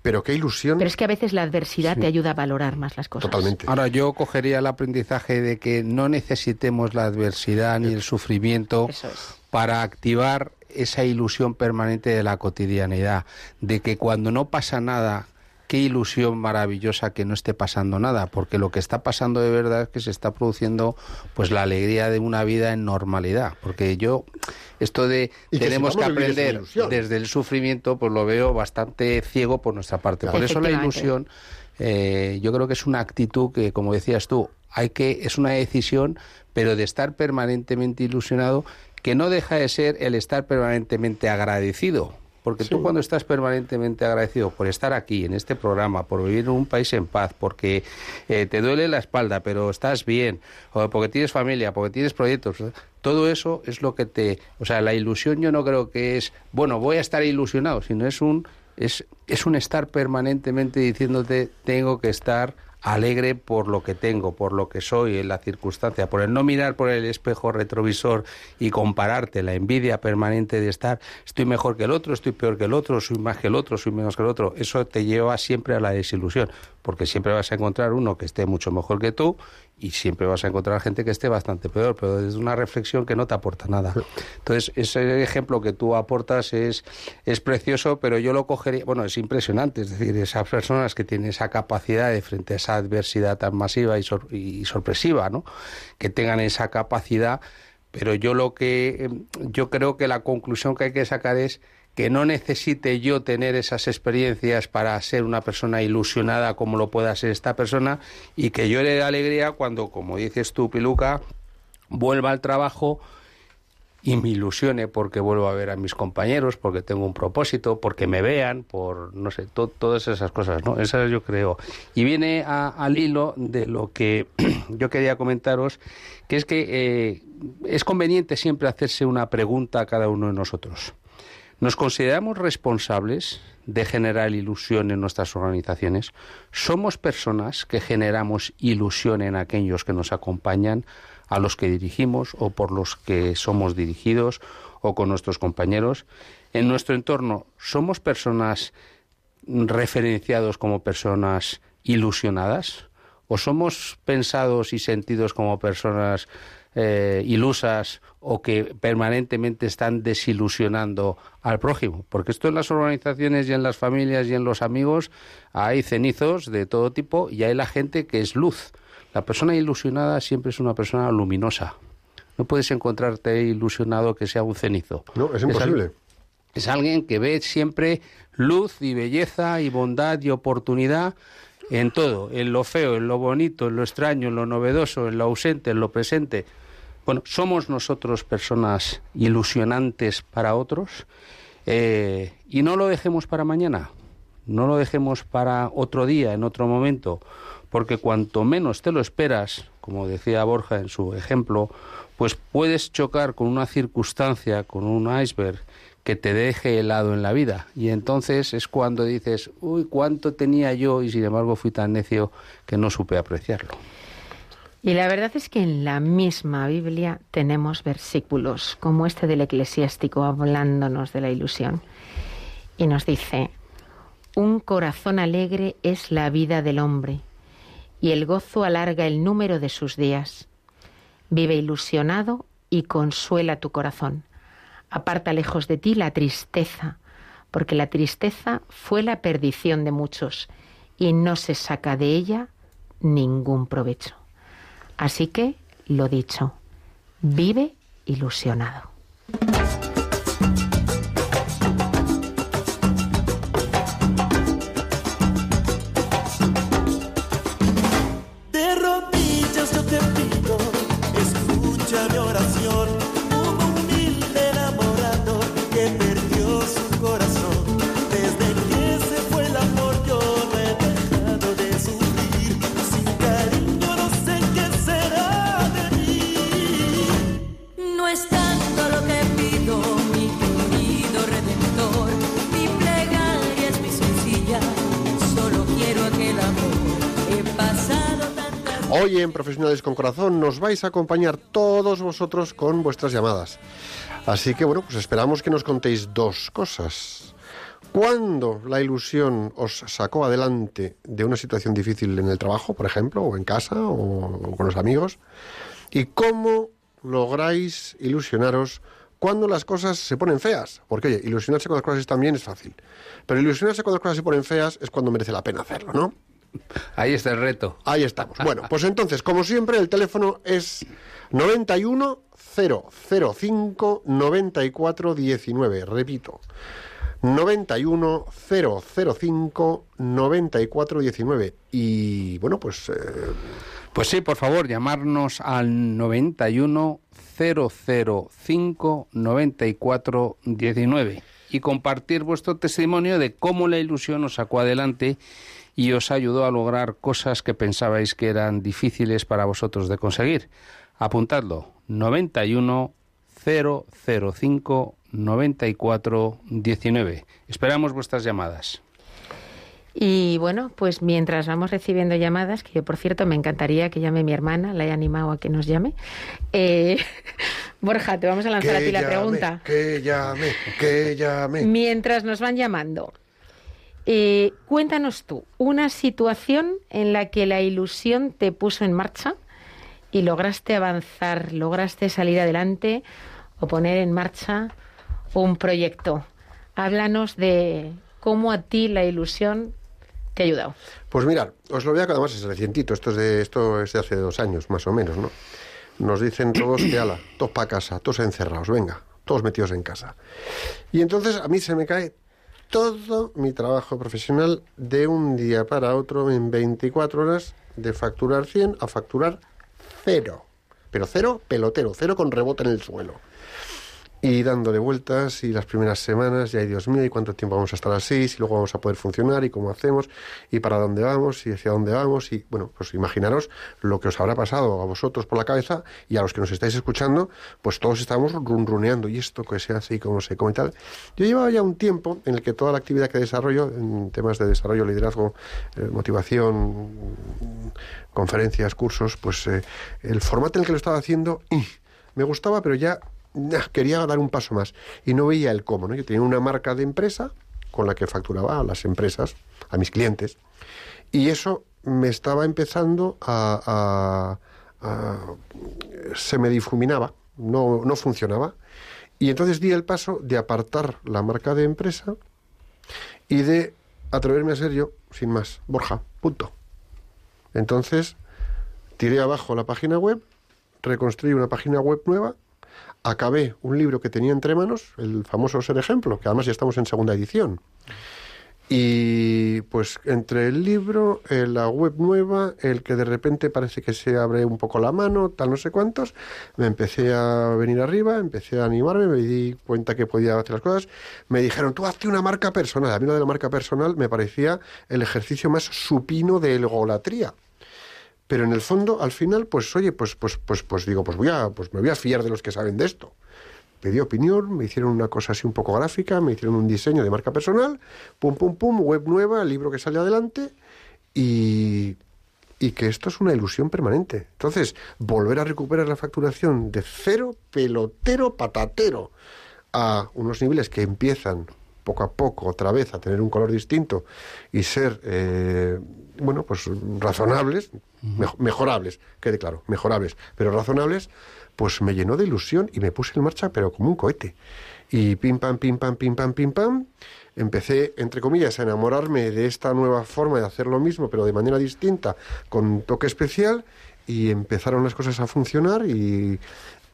Pero qué ilusión. Pero es que a veces la adversidad te ayuda a valorar más las cosas. Totalmente. Ahora yo cogería el aprendizaje de que no necesitemos la adversidad ni el sufrimiento es. para activar esa ilusión permanente de la cotidianidad, de que cuando no pasa nada, qué ilusión maravillosa que no esté pasando nada, porque lo que está pasando de verdad es que se está produciendo pues la alegría de una vida en normalidad, porque yo esto de Y tenemos que aprender desde el sufrimiento, pues lo veo bastante ciego por nuestra parte. Por eso la ilusión eh, yo creo que es una actitud que, como decías tú, hay que es una decisión, pero de estar permanentemente ilusionado, que no deja de ser el estar permanentemente agradecido, Porque tú cuando estás permanentemente agradecido por estar aquí, en este programa, por vivir en un país en paz, porque eh, te duele la espalda, pero estás bien, o porque tienes familia, porque tienes proyectos, todo eso es lo que te... O sea, la ilusión yo no creo que es, bueno, voy a estar ilusionado, sino es un, es, es un estar permanentemente diciéndote, tengo que estar alegre por lo que tengo, por lo que soy en la circunstancia, por el no mirar por el espejo retrovisor y compararte, la envidia permanente de estar, estoy mejor que el otro, estoy peor que el otro, soy más que el otro, soy menos que el otro, eso te lleva siempre a la desilusión, porque siempre vas a encontrar uno que esté mucho mejor que tú y siempre vas a encontrar gente que esté bastante peor, pero es una reflexión que no te aporta nada. Entonces, ese ejemplo que tú aportas es, es precioso, pero yo lo cogería, bueno, es impresionante, es decir, esas personas que tienen esa capacidad de frente a esa adversidad tan masiva y, y sorpresiva, ¿no? Que tengan esa capacidad, pero yo lo que, yo creo que la conclusión que hay que sacar es que no necesite yo tener esas experiencias para ser una persona ilusionada como lo pueda ser esta persona y que yo le dé alegría cuando, como dices tú, Piluca, vuelva al trabajo y me ilusione porque vuelvo a ver a mis compañeros, porque tengo un propósito, porque me vean, por, no sé, todas esas cosas, ¿no? Esas yo creo. Y viene al hilo de lo que [CLEARS THROAT] yo quería comentaros, que es que eh, es conveniente siempre hacerse una pregunta a cada uno de nosotros. ¿Nos consideramos responsables de generar ilusión en nuestras organizaciones? ¿Somos personas que generamos ilusión en aquellos que nos acompañan, a los que dirigimos o por los que somos dirigidos o con nuestros compañeros? En nuestro entorno, ¿somos personas referenciados como personas ilusionadas? ¿O somos pensados y sentidos como personas eh, ilusas o que permanentemente están desilusionando al prójimo. Porque esto en las organizaciones y en las familias y en los amigos hay cenizos de todo tipo y hay la gente que es luz. La persona ilusionada siempre es una persona luminosa. No puedes encontrarte ilusionado que sea un cenizo. No, es imposible. Es, alguien que ve siempre luz y belleza y bondad y oportunidad en todo, en lo feo, en lo bonito, en lo extraño, en lo novedoso, en lo ausente, en lo presente. Bueno, somos nosotros personas ilusionantes para otros eh, y no lo dejemos para mañana, no lo dejemos para otro día, en otro momento, porque cuanto menos te lo esperas, como decía Borja en su ejemplo, pues puedes chocar con una circunstancia, con un iceberg que te deje helado en la vida. Y entonces es cuando dices, uy, cuánto tenía yo y sin embargo fui tan necio que no supe apreciarlo. Y la verdad es que en la misma Biblia tenemos versículos como este del eclesiástico hablándonos de la ilusión. Y nos dice, un corazón alegre es la vida del hombre, y el gozo alarga el número de sus días. Vive ilusionado y consuela tu corazón. Aparta lejos de ti la tristeza, porque la tristeza fue la perdición de muchos, y no se saca de ella ningún provecho. Así que, lo dicho, vive ilusionado. Hoy en Profesionales con Corazón nos vais a acompañar todos vosotros con vuestras llamadas. Así que bueno, pues esperamos que nos contéis dos cosas. ¿Cuándo la ilusión os sacó adelante de una situación difícil en el trabajo, por ejemplo, o en casa, o, con los amigos? ¿Y cómo lográis ilusionaros cuando las cosas se ponen feas? Porque, oye, ilusionarse con las cosas también es fácil. Pero ilusionarse cuando las cosas se ponen feas es cuando merece la pena hacerlo, ¿no? Ahí está el reto. Ahí estamos. Bueno, pues entonces, como siempre, el teléfono es 91 005 94 19. Repito. 91 005 94 19. Y bueno, pues. Eh, pues sí, por favor, llamarnos al 91 005 94 19 y compartir vuestro testimonio de cómo la ilusión os sacó adelante y os ayudó a lograr cosas que pensabais que eran difíciles para vosotros de conseguir. Apuntadlo, 91 005 94 19. Esperamos vuestras llamadas. Y bueno, pues mientras vamos recibiendo llamadas, que yo por cierto me encantaría que llame mi hermana, la he animado a que nos llame. Eh, [LAUGHS] Borja, te vamos a lanzar a ti la llame, pregunta. Que llame, que llame. Mientras nos van llamando, eh, cuéntanos tú una situación en la que la ilusión te puso en marcha y lograste avanzar, lograste salir adelante o poner en marcha un proyecto. Háblanos de cómo a ti la ilusión te ha ayudado. Pues mirad, os lo voy a además es recientito, esto es de esto es de hace dos años, más o menos, ¿no? Nos dicen todos que ala, todos para casa, todos encerrados, venga, todos metidos en casa. Y entonces a mí se me cae todo mi trabajo profesional de un día para otro en 24 horas de facturar 100 a facturar cero. Pero cero pelotero, cero con rebote en el suelo. Y dándole vueltas y las primeras semanas, y ay Dios mío, ¿y cuánto tiempo vamos a estar así? Si luego vamos a poder funcionar y cómo hacemos y para dónde vamos y hacia dónde vamos. Y bueno, pues imaginaros lo que os habrá pasado a vosotros por la cabeza y a los que nos estáis escuchando, pues todos estamos runruneando y esto que se hace y cómo se come y tal. Yo llevaba ya un tiempo en el que toda la actividad que desarrollo, en temas de desarrollo, liderazgo, eh, motivación, conferencias, cursos, pues eh, el formato en el que lo estaba haciendo ¡ih! me gustaba, pero ya quería dar un paso más y no veía el cómo. ¿no? Yo tenía una marca de empresa con la que facturaba a las empresas, a mis clientes, y eso me estaba empezando a... a- a- se me difuminaba, no, no funcionaba. Y entonces di el paso de apartar la marca de empresa y de atreverme a ser yo, sin más, Borja, punto. Entonces, tiré abajo la página web, reconstruí una página web nueva, acabé un libro que tenía entre manos, el famoso Ser Ejemplo, que además ya estamos en segunda edición. Y pues entre el libro, eh, la web nueva, el que de repente parece que se abre un poco la mano, tal no sé cuántos, me empecé a venir arriba, empecé a animarme, me di cuenta que podía hacer las cosas. Me dijeron, tú hazte una marca personal. A mí lo de la marca personal me parecía el ejercicio más supino de egolatría. Pero en el fondo, al final, pues oye, pues, pues, pues, pues digo, pues voy a, pues me voy a fiar de los que saben de esto. Pedí opinión, me hicieron una cosa así un poco gráfica, me hicieron un diseño de marca personal, pum, pum, pum, web nueva, libro que sale adelante y, y que esto es una ilusión permanente. Entonces, volver a recuperar la facturación de cero, pelotero, patatero, a unos niveles que empiezan poco a poco otra vez a tener un color distinto y ser, eh, bueno, pues razonables, mejo- mejorables, quede claro, mejorables, pero razonables, pues me llenó de ilusión y me puse en marcha, pero como un cohete. Y pim, pam, pim, pam, pim, pam, pim, pam, empecé, entre comillas, a enamorarme de esta nueva forma de hacer lo mismo, pero de manera distinta, con un toque especial, y empezaron las cosas a funcionar y,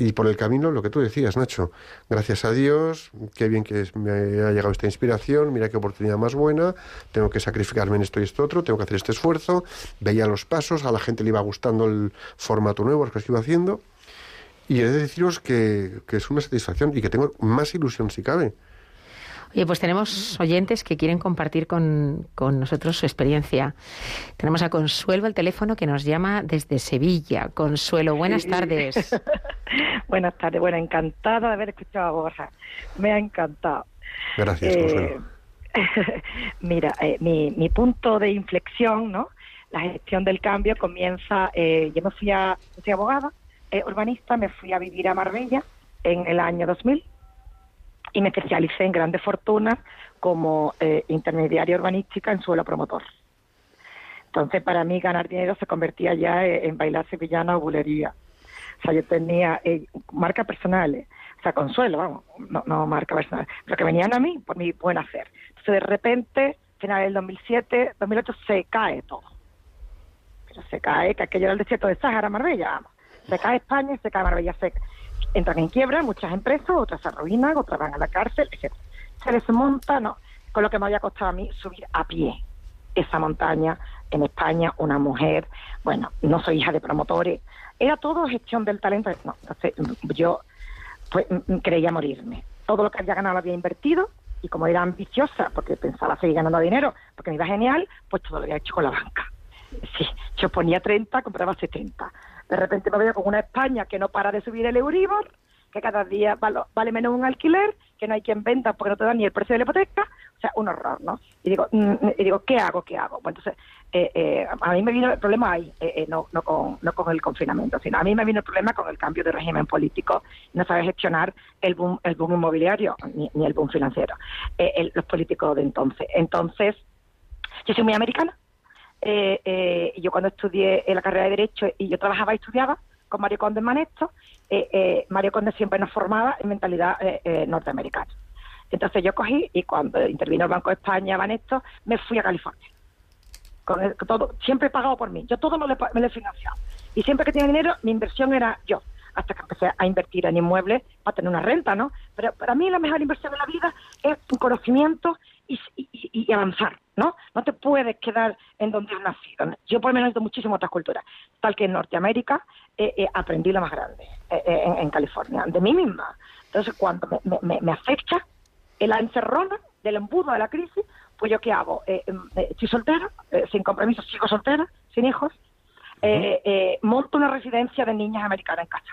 y por el camino, lo que tú decías, Nacho, gracias a Dios, qué bien que me ha llegado esta inspiración, mira qué oportunidad más buena, tengo que sacrificarme en esto y esto otro, tengo que hacer este esfuerzo, veía los pasos, a la gente le iba gustando el formato nuevo, lo que iba haciendo, y he de deciros que, que es una satisfacción y que tengo más ilusión si cabe. Oye, pues tenemos oyentes que quieren compartir con, con nosotros su experiencia. Tenemos a Consuelo al teléfono que nos llama desde Sevilla. Consuelo, buenas Sí. tardes. [LAUGHS] Buenas tardes, bueno, encantada de haber escuchado a Borja. Me ha encantado. Gracias, Eh, Consuelo. [LAUGHS] mira, eh, mi, mi punto de inflexión, ¿no? La gestión del cambio comienza, eh, yo me fui a, yo soy abogada, eh, urbanista, me fui a vivir a Marbella en el año 2000 y me especialicé en grandes fortunas como eh, intermediaria urbanística en suelo promotor. Entonces, para mí ganar dinero se convertía ya eh, en bailar sevillana o bulería. O sea, yo tenía eh, marcas personales, o sea, consuelo, vamos, no, no marca personal, pero que venían a mí por mi buen hacer. Entonces, de repente, final del 2007, 2008, se cae todo. Pero se cae, que aquello era el desierto de Sáhara, Marbella, vamos. Se cae España y se cae Marbella. Se, entran en quiebra muchas empresas, otras se arruinan, otras van a la cárcel, etc. Se desmonta, no, con lo que me había costado a mí subir a pie esa montaña en España, una mujer, bueno, no soy hija de promotores, era todo gestión del talento. No, entonces yo pues, m- creía morirme. Todo lo que había ganado lo había invertido Y como era ambiciosa, porque pensaba seguir ganando dinero, porque me iba genial, pues todo lo había hecho con la banca. Sí, yo ponía 30, compraba 70. De repente me veo con una España que no para de subir el Euribor, que cada día vale menos un alquiler, que no hay quien venda porque no te dan ni el precio de la hipoteca, o sea, un horror, ¿no? Y digo, mm, y digo ¿qué hago? ¿Qué hago? Pues entonces, eh, eh, a mí me vino el problema ahí, eh, eh, no, no, con, no con el confinamiento, sino a mí me vino el problema con el cambio de régimen político, no saber gestionar el boom, el boom inmobiliario ni, ni el boom financiero, eh, el- los políticos de entonces. Entonces, yo soy muy americana, eh, eh, yo cuando estudié en la carrera de Derecho y yo trabajaba y estudiaba con Mario Conde en Manesto, eh, eh, Mario Conde siempre nos formaba en mentalidad norteamericana. Entonces yo cogí y cuando intervino el Banco de España, Banesto, me fui a California. Con el- todo, siempre pagado por mí. Yo todo me lo, he financiado. Y siempre que tenía dinero, mi inversión era yo. Hasta que empecé a invertir en inmuebles para tener una renta, ¿no? Pero para mí la mejor inversión de la vida es un conocimiento y avanzar, ¿no? No te puedes quedar en donde has nacido. Yo por lo menos he ido muchísimas otras culturas. Tal que en Norteamérica eh, eh, aprendí lo más grande, eh, eh, en, en California, de mí misma. Entonces cuando me, me- me- afecta la encerrona del embudo de la crisis, pues yo qué hago? Eh, eh, estoy soltera, sin compromiso, sigo soltera, sin hijos, eh, eh, monto una residencia de niñas americanas en casa.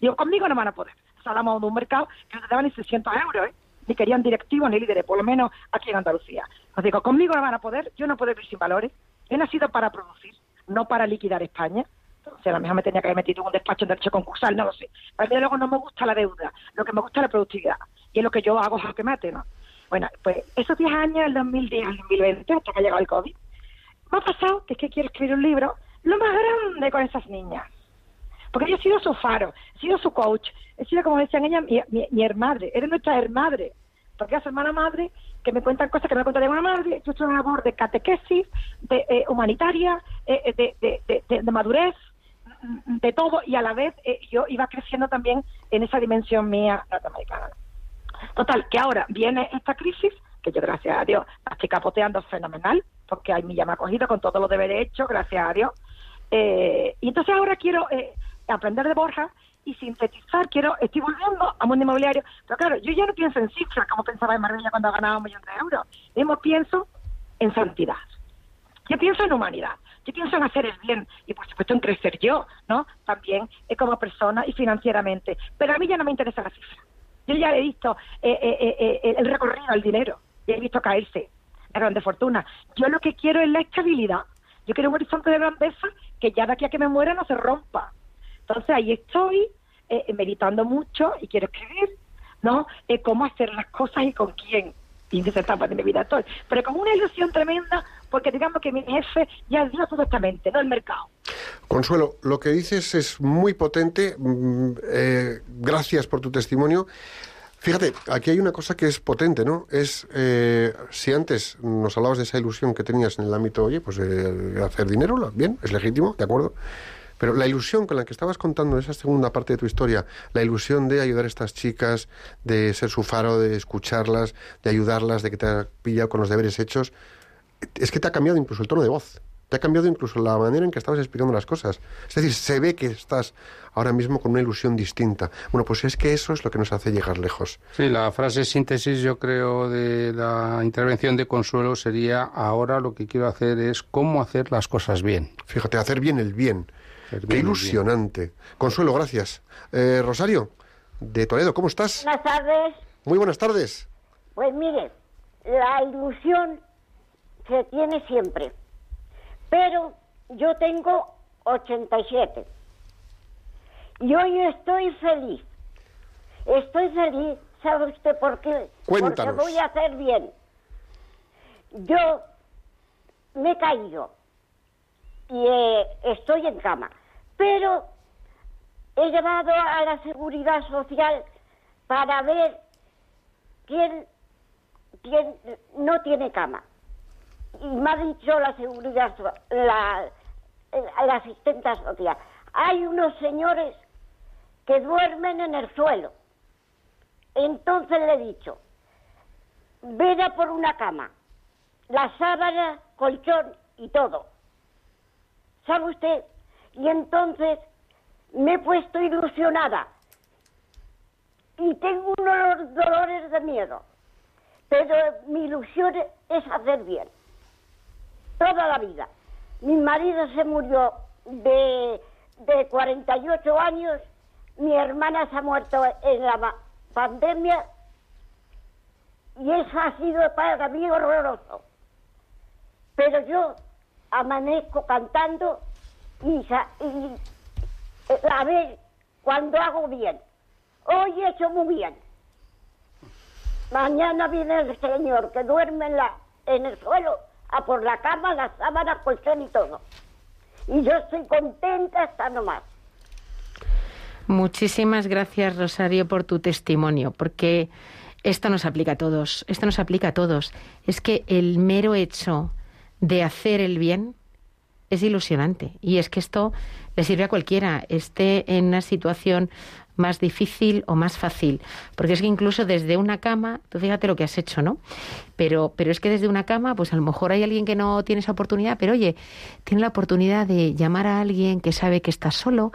Digo, conmigo no van a poder. Salamos de un mercado que no te daban ni 600 euros, ¿eh? Ni querían directivos ni líderes, por lo menos aquí en Andalucía. Os digo, conmigo no van a poder, yo no puedo vivir sin valores. He nacido para producir, no para liquidar España. Entonces, a lo mejor me tenía que haber metido en un despacho en derecho concursal, no lo sé. A mí luego no me gusta la deuda, lo que me gusta es la productividad. Y es lo que yo hago, lo que mate, ¿no? Bueno, pues esos 10 años, el 2010 al 2020, hasta que ha llegado el COVID, me ha pasado que es que quiero escribir un libro lo más grande con esas niñas. Porque yo he sido su faro, he sido su coach, he sido, como decían ellas, mi, hermadre, eres nuestra hermadre. Porque es hermana madre, que me cuentan cosas que me cuenta ninguna madre, yo estoy una labor de catequesis, de eh, humanitaria, eh, eh, de, de, de, de- de madurez, mm, de todo, y a la vez eh, yo iba creciendo también en esa dimensión mía norteamericana. Total, que ahora viene esta crisis, que yo, gracias a Dios, estoy capoteando fenomenal, porque ahí mi llama acogido con todos los deberes hechos, gracias a Dios. Eh, y entonces ahora quiero aprender de Borja y sintetizar, quiero, estoy volviendo a mundo inmobiliario, pero claro, yo ya no pienso en cifras como pensaba en Marbella cuando ganaba un millón de euros, yo pienso en santidad. Yo pienso en humanidad, yo pienso en hacer el bien y por supuesto en crecer yo, ¿no? También eh, como persona y financieramente. Pero a mí ya no me interesa la cifra. Yo ya he visto eh, eh, eh, eh, el recorrido al dinero, ya he visto caerse la grande fortuna. Yo lo que quiero es la estabilidad. Yo quiero un horizonte de grandeza que ya de aquí a que me muera no se rompa. Entonces ahí estoy eh, meditando mucho y quiero escribir, ¿no? Eh, cómo hacer las cosas y con quién. Y esa etapa de mi vida. Pero con una ilusión tremenda, porque digamos que mi jefe ya dio directamente, no el mercado. Consuelo, lo que dices es muy potente. mm, eh, gracias por tu testimonio. Fíjate, aquí hay una cosa que es potente, ¿no? Es, eh, si antes nos hablabas de esa ilusión que tenías en el ámbito, oye, pues de hacer dinero, bien, es legítimo, ¿de acuerdo? Pero la ilusión con la que estabas contando esa segunda parte de tu historia, la ilusión de ayudar a estas chicas, de ser su faro, de escucharlas, de ayudarlas, de que te ha pillado con los deberes hechos, es que te ha cambiado incluso el tono de voz. Te ha cambiado incluso la manera en que estabas explicando las cosas. Es decir, se ve que estás ahora mismo con una ilusión distinta. Bueno, pues es que eso es lo que nos hace llegar lejos. Sí, la frase síntesis yo creo de la intervención de Consuelo sería ahora lo que quiero hacer es cómo hacer las cosas bien. Fíjate, hacer bien el bien. Qué bien ilusionante. Consuelo, gracias. Eh, Rosario, de Toledo, ¿cómo estás? Buenas tardes. Muy buenas tardes. Pues mire, la ilusión se tiene siempre. Pero yo tengo 87. Y hoy estoy feliz. Estoy feliz, ¿sabe usted por qué? Cuéntanos. Porque voy a hacer bien. Yo me he caído y eh, estoy en cama. Pero he llevado a la seguridad social para ver quién, quién no tiene cama. Y me ha dicho la seguridad, la, la asistente social, hay unos señores que duermen en el suelo. Entonces le he dicho, ven a por una cama, la sábana, colchón y todo. ¿Sabe usted? Y entonces me he puesto ilusionada y tengo unos dolores de miedo. pero mi ilusión es hacer bien. Toda la vida. Mi marido se murió de, de 48 años, mi hermana se ha muerto en la pandemia y eso ha sido para mí horroroso. Pero yo amanezco cantando y, eh, a ver cuando hago bien. Hoy he hecho muy bien. Mañana viene el señor que duerme en, la, en el suelo, a por la cama, las sábanas, colchón y todo. Y yo estoy contenta hasta nomás. Muchísimas gracias, Rosario, por tu testimonio, porque esto nos aplica a todos, esto nos aplica a todos. Es que el mero hecho de hacer el bien es ilusionante. Y es que esto le sirve a cualquiera, esté en una situación más difícil o más fácil, porque es que incluso desde una cama, tú fíjate lo que has hecho, ¿no? Pero pero es que desde una cama, pues a lo mejor hay alguien que no tiene esa oportunidad, pero oye, tiene la oportunidad de llamar a alguien que sabe que está solo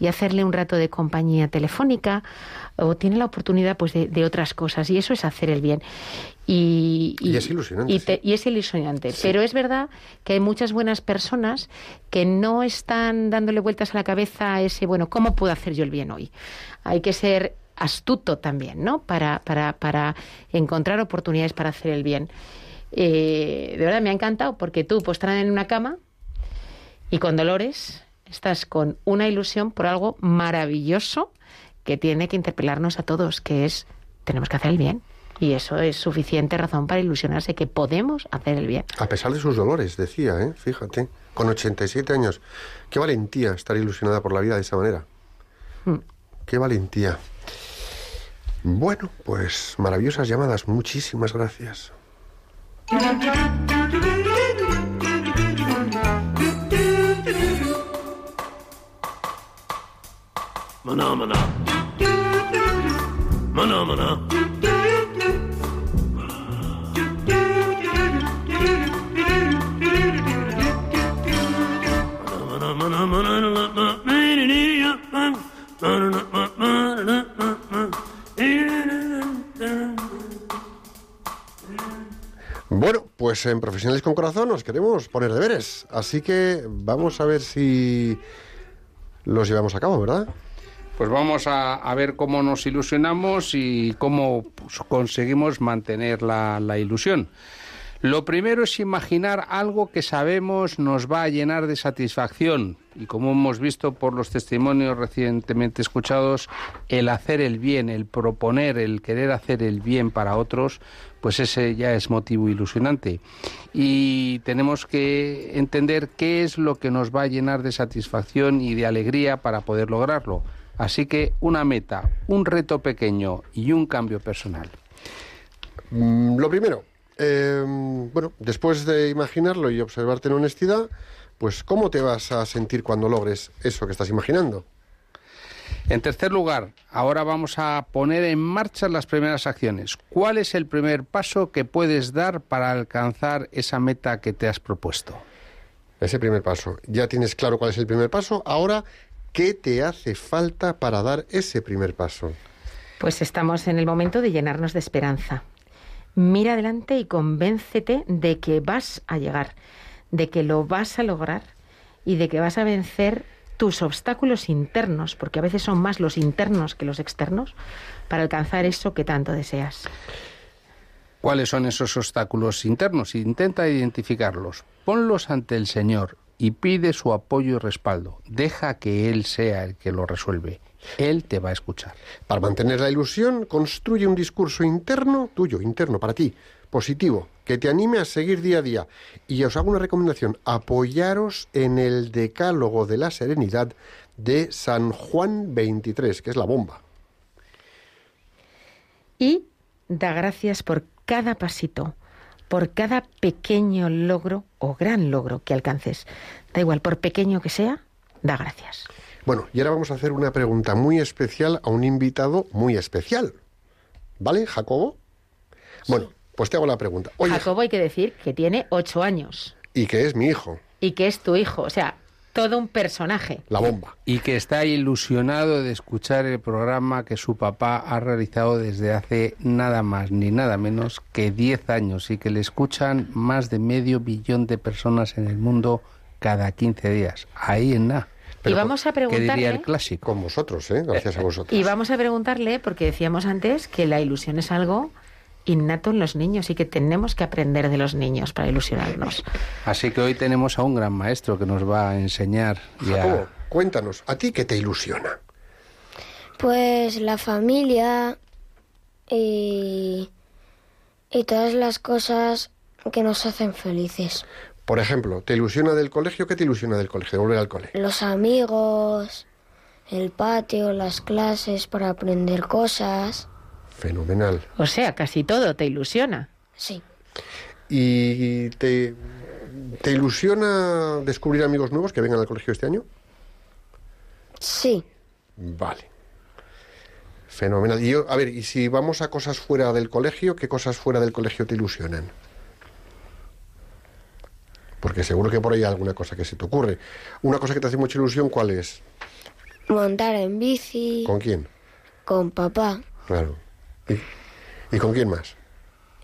y hacerle un rato de compañía telefónica o tiene la oportunidad pues de, de otras cosas y eso es hacer el bien. Y, Y es ilusionante, y te- y es ilusionante. Pero es verdad que hay muchas buenas personas que no están dándole vueltas a la cabeza a ese, bueno, ¿cómo puedo hacer yo el bien hoy? Hay que ser astuto también, ¿no? Para, para, para encontrar oportunidades para hacer el bien. Eh, de verdad me ha encantado porque tú pues estás en una cama y con dolores estás con una ilusión por algo maravilloso que tiene que interpelarnos a todos, que es tenemos que hacer el bien. Y eso es suficiente razón para ilusionarse que podemos hacer el bien. A pesar de sus dolores, decía, ¿eh? Fíjate, con 87 años. Qué valentía estar ilusionada por la vida de esa manera. Mm. Qué valentía. Bueno, pues maravillosas llamadas. Muchísimas gracias. Mana. Mana pues en Profesionales con Corazón nos queremos poner deberes. Así que vamos a ver si los llevamos a cabo, ¿verdad? Pues vamos a, a ver cómo nos ilusionamos y cómo pues, conseguimos mantener la, la ilusión. Lo primero es imaginar algo que sabemos nos va a llenar de satisfacción y como hemos visto por los testimonios recientemente escuchados, el hacer el bien, el proponer, el querer hacer el bien para otros, pues ese ya es motivo ilusionante. Y tenemos que entender qué es lo que nos va a llenar de satisfacción y de alegría para poder lograrlo. Así que una meta, un reto pequeño y un cambio personal. Mm, Lo primero, eh, bueno, después de imaginarlo y observarte en honestidad, pues ¿cómo te vas a sentir cuando logres eso que estás imaginando? En tercer lugar, ahora vamos a poner en marcha las primeras acciones. ¿Cuál es el primer paso que puedes dar para alcanzar esa meta que te has propuesto? Ese primer paso. Ya tienes claro cuál es el primer paso. Ahora, ¿qué te hace falta para dar ese primer paso? Pues estamos en el momento de llenarnos de esperanza. Mira adelante y convéncete de que vas a llegar, de que lo vas a lograr y de que vas a vencer tus obstáculos internos, porque a veces son más los internos que los externos, para alcanzar eso que tanto deseas. ¿Cuáles son esos obstáculos internos? Intenta identificarlos. Ponlos ante el Señor y pide su apoyo y respaldo. Deja que Él sea el que lo resuelve. Él te va a escuchar. Para mantener la ilusión, construye un discurso interno, tuyo, interno, para ti, positivo, que te anime a seguir día a día. Y os hago una recomendación, apoyaros en el Decálogo de la Serenidad de San Juan 23, que es la bomba. Y da gracias por cada pasito, por cada pequeño logro o gran logro que alcances. Da igual, por pequeño que sea, da gracias. Bueno, y ahora vamos a hacer una pregunta muy especial a un invitado muy especial. ¿Vale, Jacobo? Bueno, pues te hago la pregunta. Oye, Jacobo hay que decir que tiene ocho años y que es mi hijo. y que es tu hijo. O sea, todo un personaje. La bomba. Y que está ilusionado de escuchar el programa que su papá ha realizado desde hace nada más ni nada menos que 10 años y que le escuchan más de medio billón de personas en el mundo cada 15 días. Ahí en nada. y vamos a ¿Qué diría preguntarle... el clásico? Con vosotros, ¿eh? Gracias a [LAUGHS] vosotros. Y vamos a preguntarle, porque decíamos antes que la ilusión es algo innato en los niños y que tenemos que aprender de los niños para ilusionarnos. Así que hoy tenemos a un gran maestro que nos va a enseñar y a- cuéntanos, ¿a ti qué te ilusiona? Pues la familia y, y todas las cosas que nos hacen felices. Por ejemplo, ¿te ilusiona del colegio? ¿Qué te ilusiona del colegio? De volver al cole. Los amigos, el patio, las clases para aprender cosas. Fenomenal. O sea, casi todo te ilusiona. Sí. ¿Y te, te ilusiona descubrir amigos nuevos que vengan al colegio este año? Sí. Vale. Fenomenal. Y yo, a ver, y si vamos a cosas fuera del colegio, ¿qué cosas fuera del colegio te ilusionan? Porque seguro que por ahí hay alguna cosa que se te ocurre. Una cosa que te hace mucha ilusión, ¿cuál es? Montar en bici ¿Con quién? con papá Claro. ¿Y, y con quién más?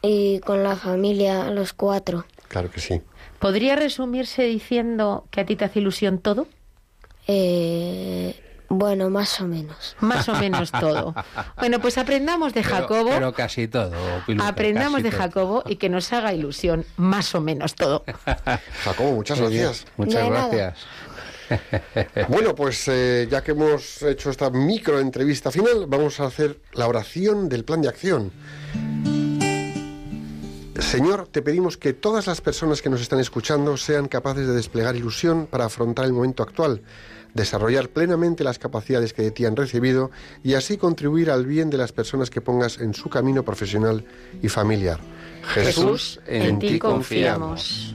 y con la familia, los cuatro. Claro que sí. ¿Podría resumirse diciendo que a ti te hace ilusión todo? Eh, bueno, más o menos. Más o menos todo. Bueno, pues aprendamos de Jacobo. Pero, casi todo, Piluca, Aprendamos casi de todo. Jacobo y que nos haga ilusión más o menos todo. Jacobo, muchas gracias. Muchas gracias. [LAUGHS] Bueno, pues eh, ya que hemos hecho esta micro entrevista final, vamos a hacer la oración del plan de acción. Señor, te pedimos que todas las personas que nos están escuchando sean capaces de desplegar ilusión para afrontar el momento actual, desarrollar plenamente las capacidades que de ti han recibido y así contribuir al bien de las personas que pongas en su camino profesional y familiar. Jesús, en ti confiamos.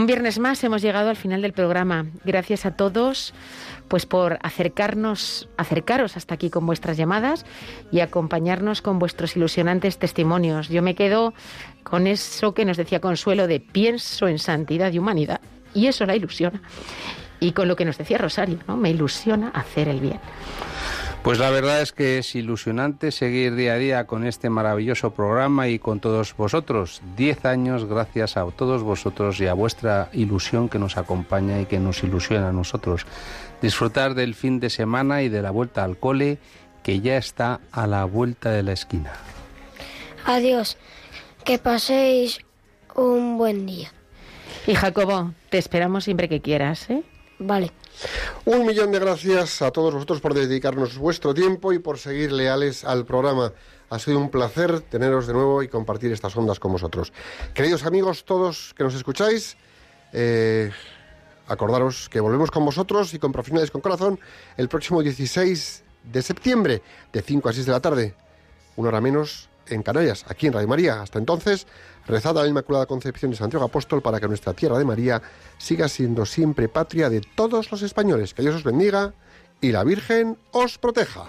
Un viernes más hemos llegado al final del programa. Gracias a todos pues por acercarnos, acercaros hasta aquí con vuestras llamadas y acompañarnos con vuestros ilusionantes testimonios. Yo me quedo con eso que nos decía Consuelo de pienso en santidad y humanidad y eso la ilusiona. Y con lo que nos decía Rosario, ¿no? Me ilusiona hacer el bien. Pues la verdad es que es ilusionante seguir día a día con este maravilloso programa y con todos vosotros. Diez años gracias a todos vosotros y a vuestra ilusión que nos acompaña y que nos ilusiona a nosotros. Disfrutar del fin de semana y de la vuelta al cole que ya está a la vuelta de la esquina. Adiós. Que paséis un buen día. Y Jacobo, te esperamos siempre que quieras, ¿eh? Vale. Un millón de gracias a todos vosotros por dedicarnos vuestro tiempo y por seguir leales al programa. Ha sido un placer teneros de nuevo y compartir estas ondas con vosotros. Queridos amigos, todos que nos escucháis, eh, acordaros que volvemos con vosotros y con Profesionales con Corazón el próximo 16 de septiembre, de 5 a 6 de la tarde, una hora menos en Canarias, aquí en Radio María. Hasta entonces, rezad a la Inmaculada Concepción de Santiago Apóstol para que nuestra tierra de María siga siendo siempre patria de todos los españoles. Que Dios os bendiga y la Virgen os proteja.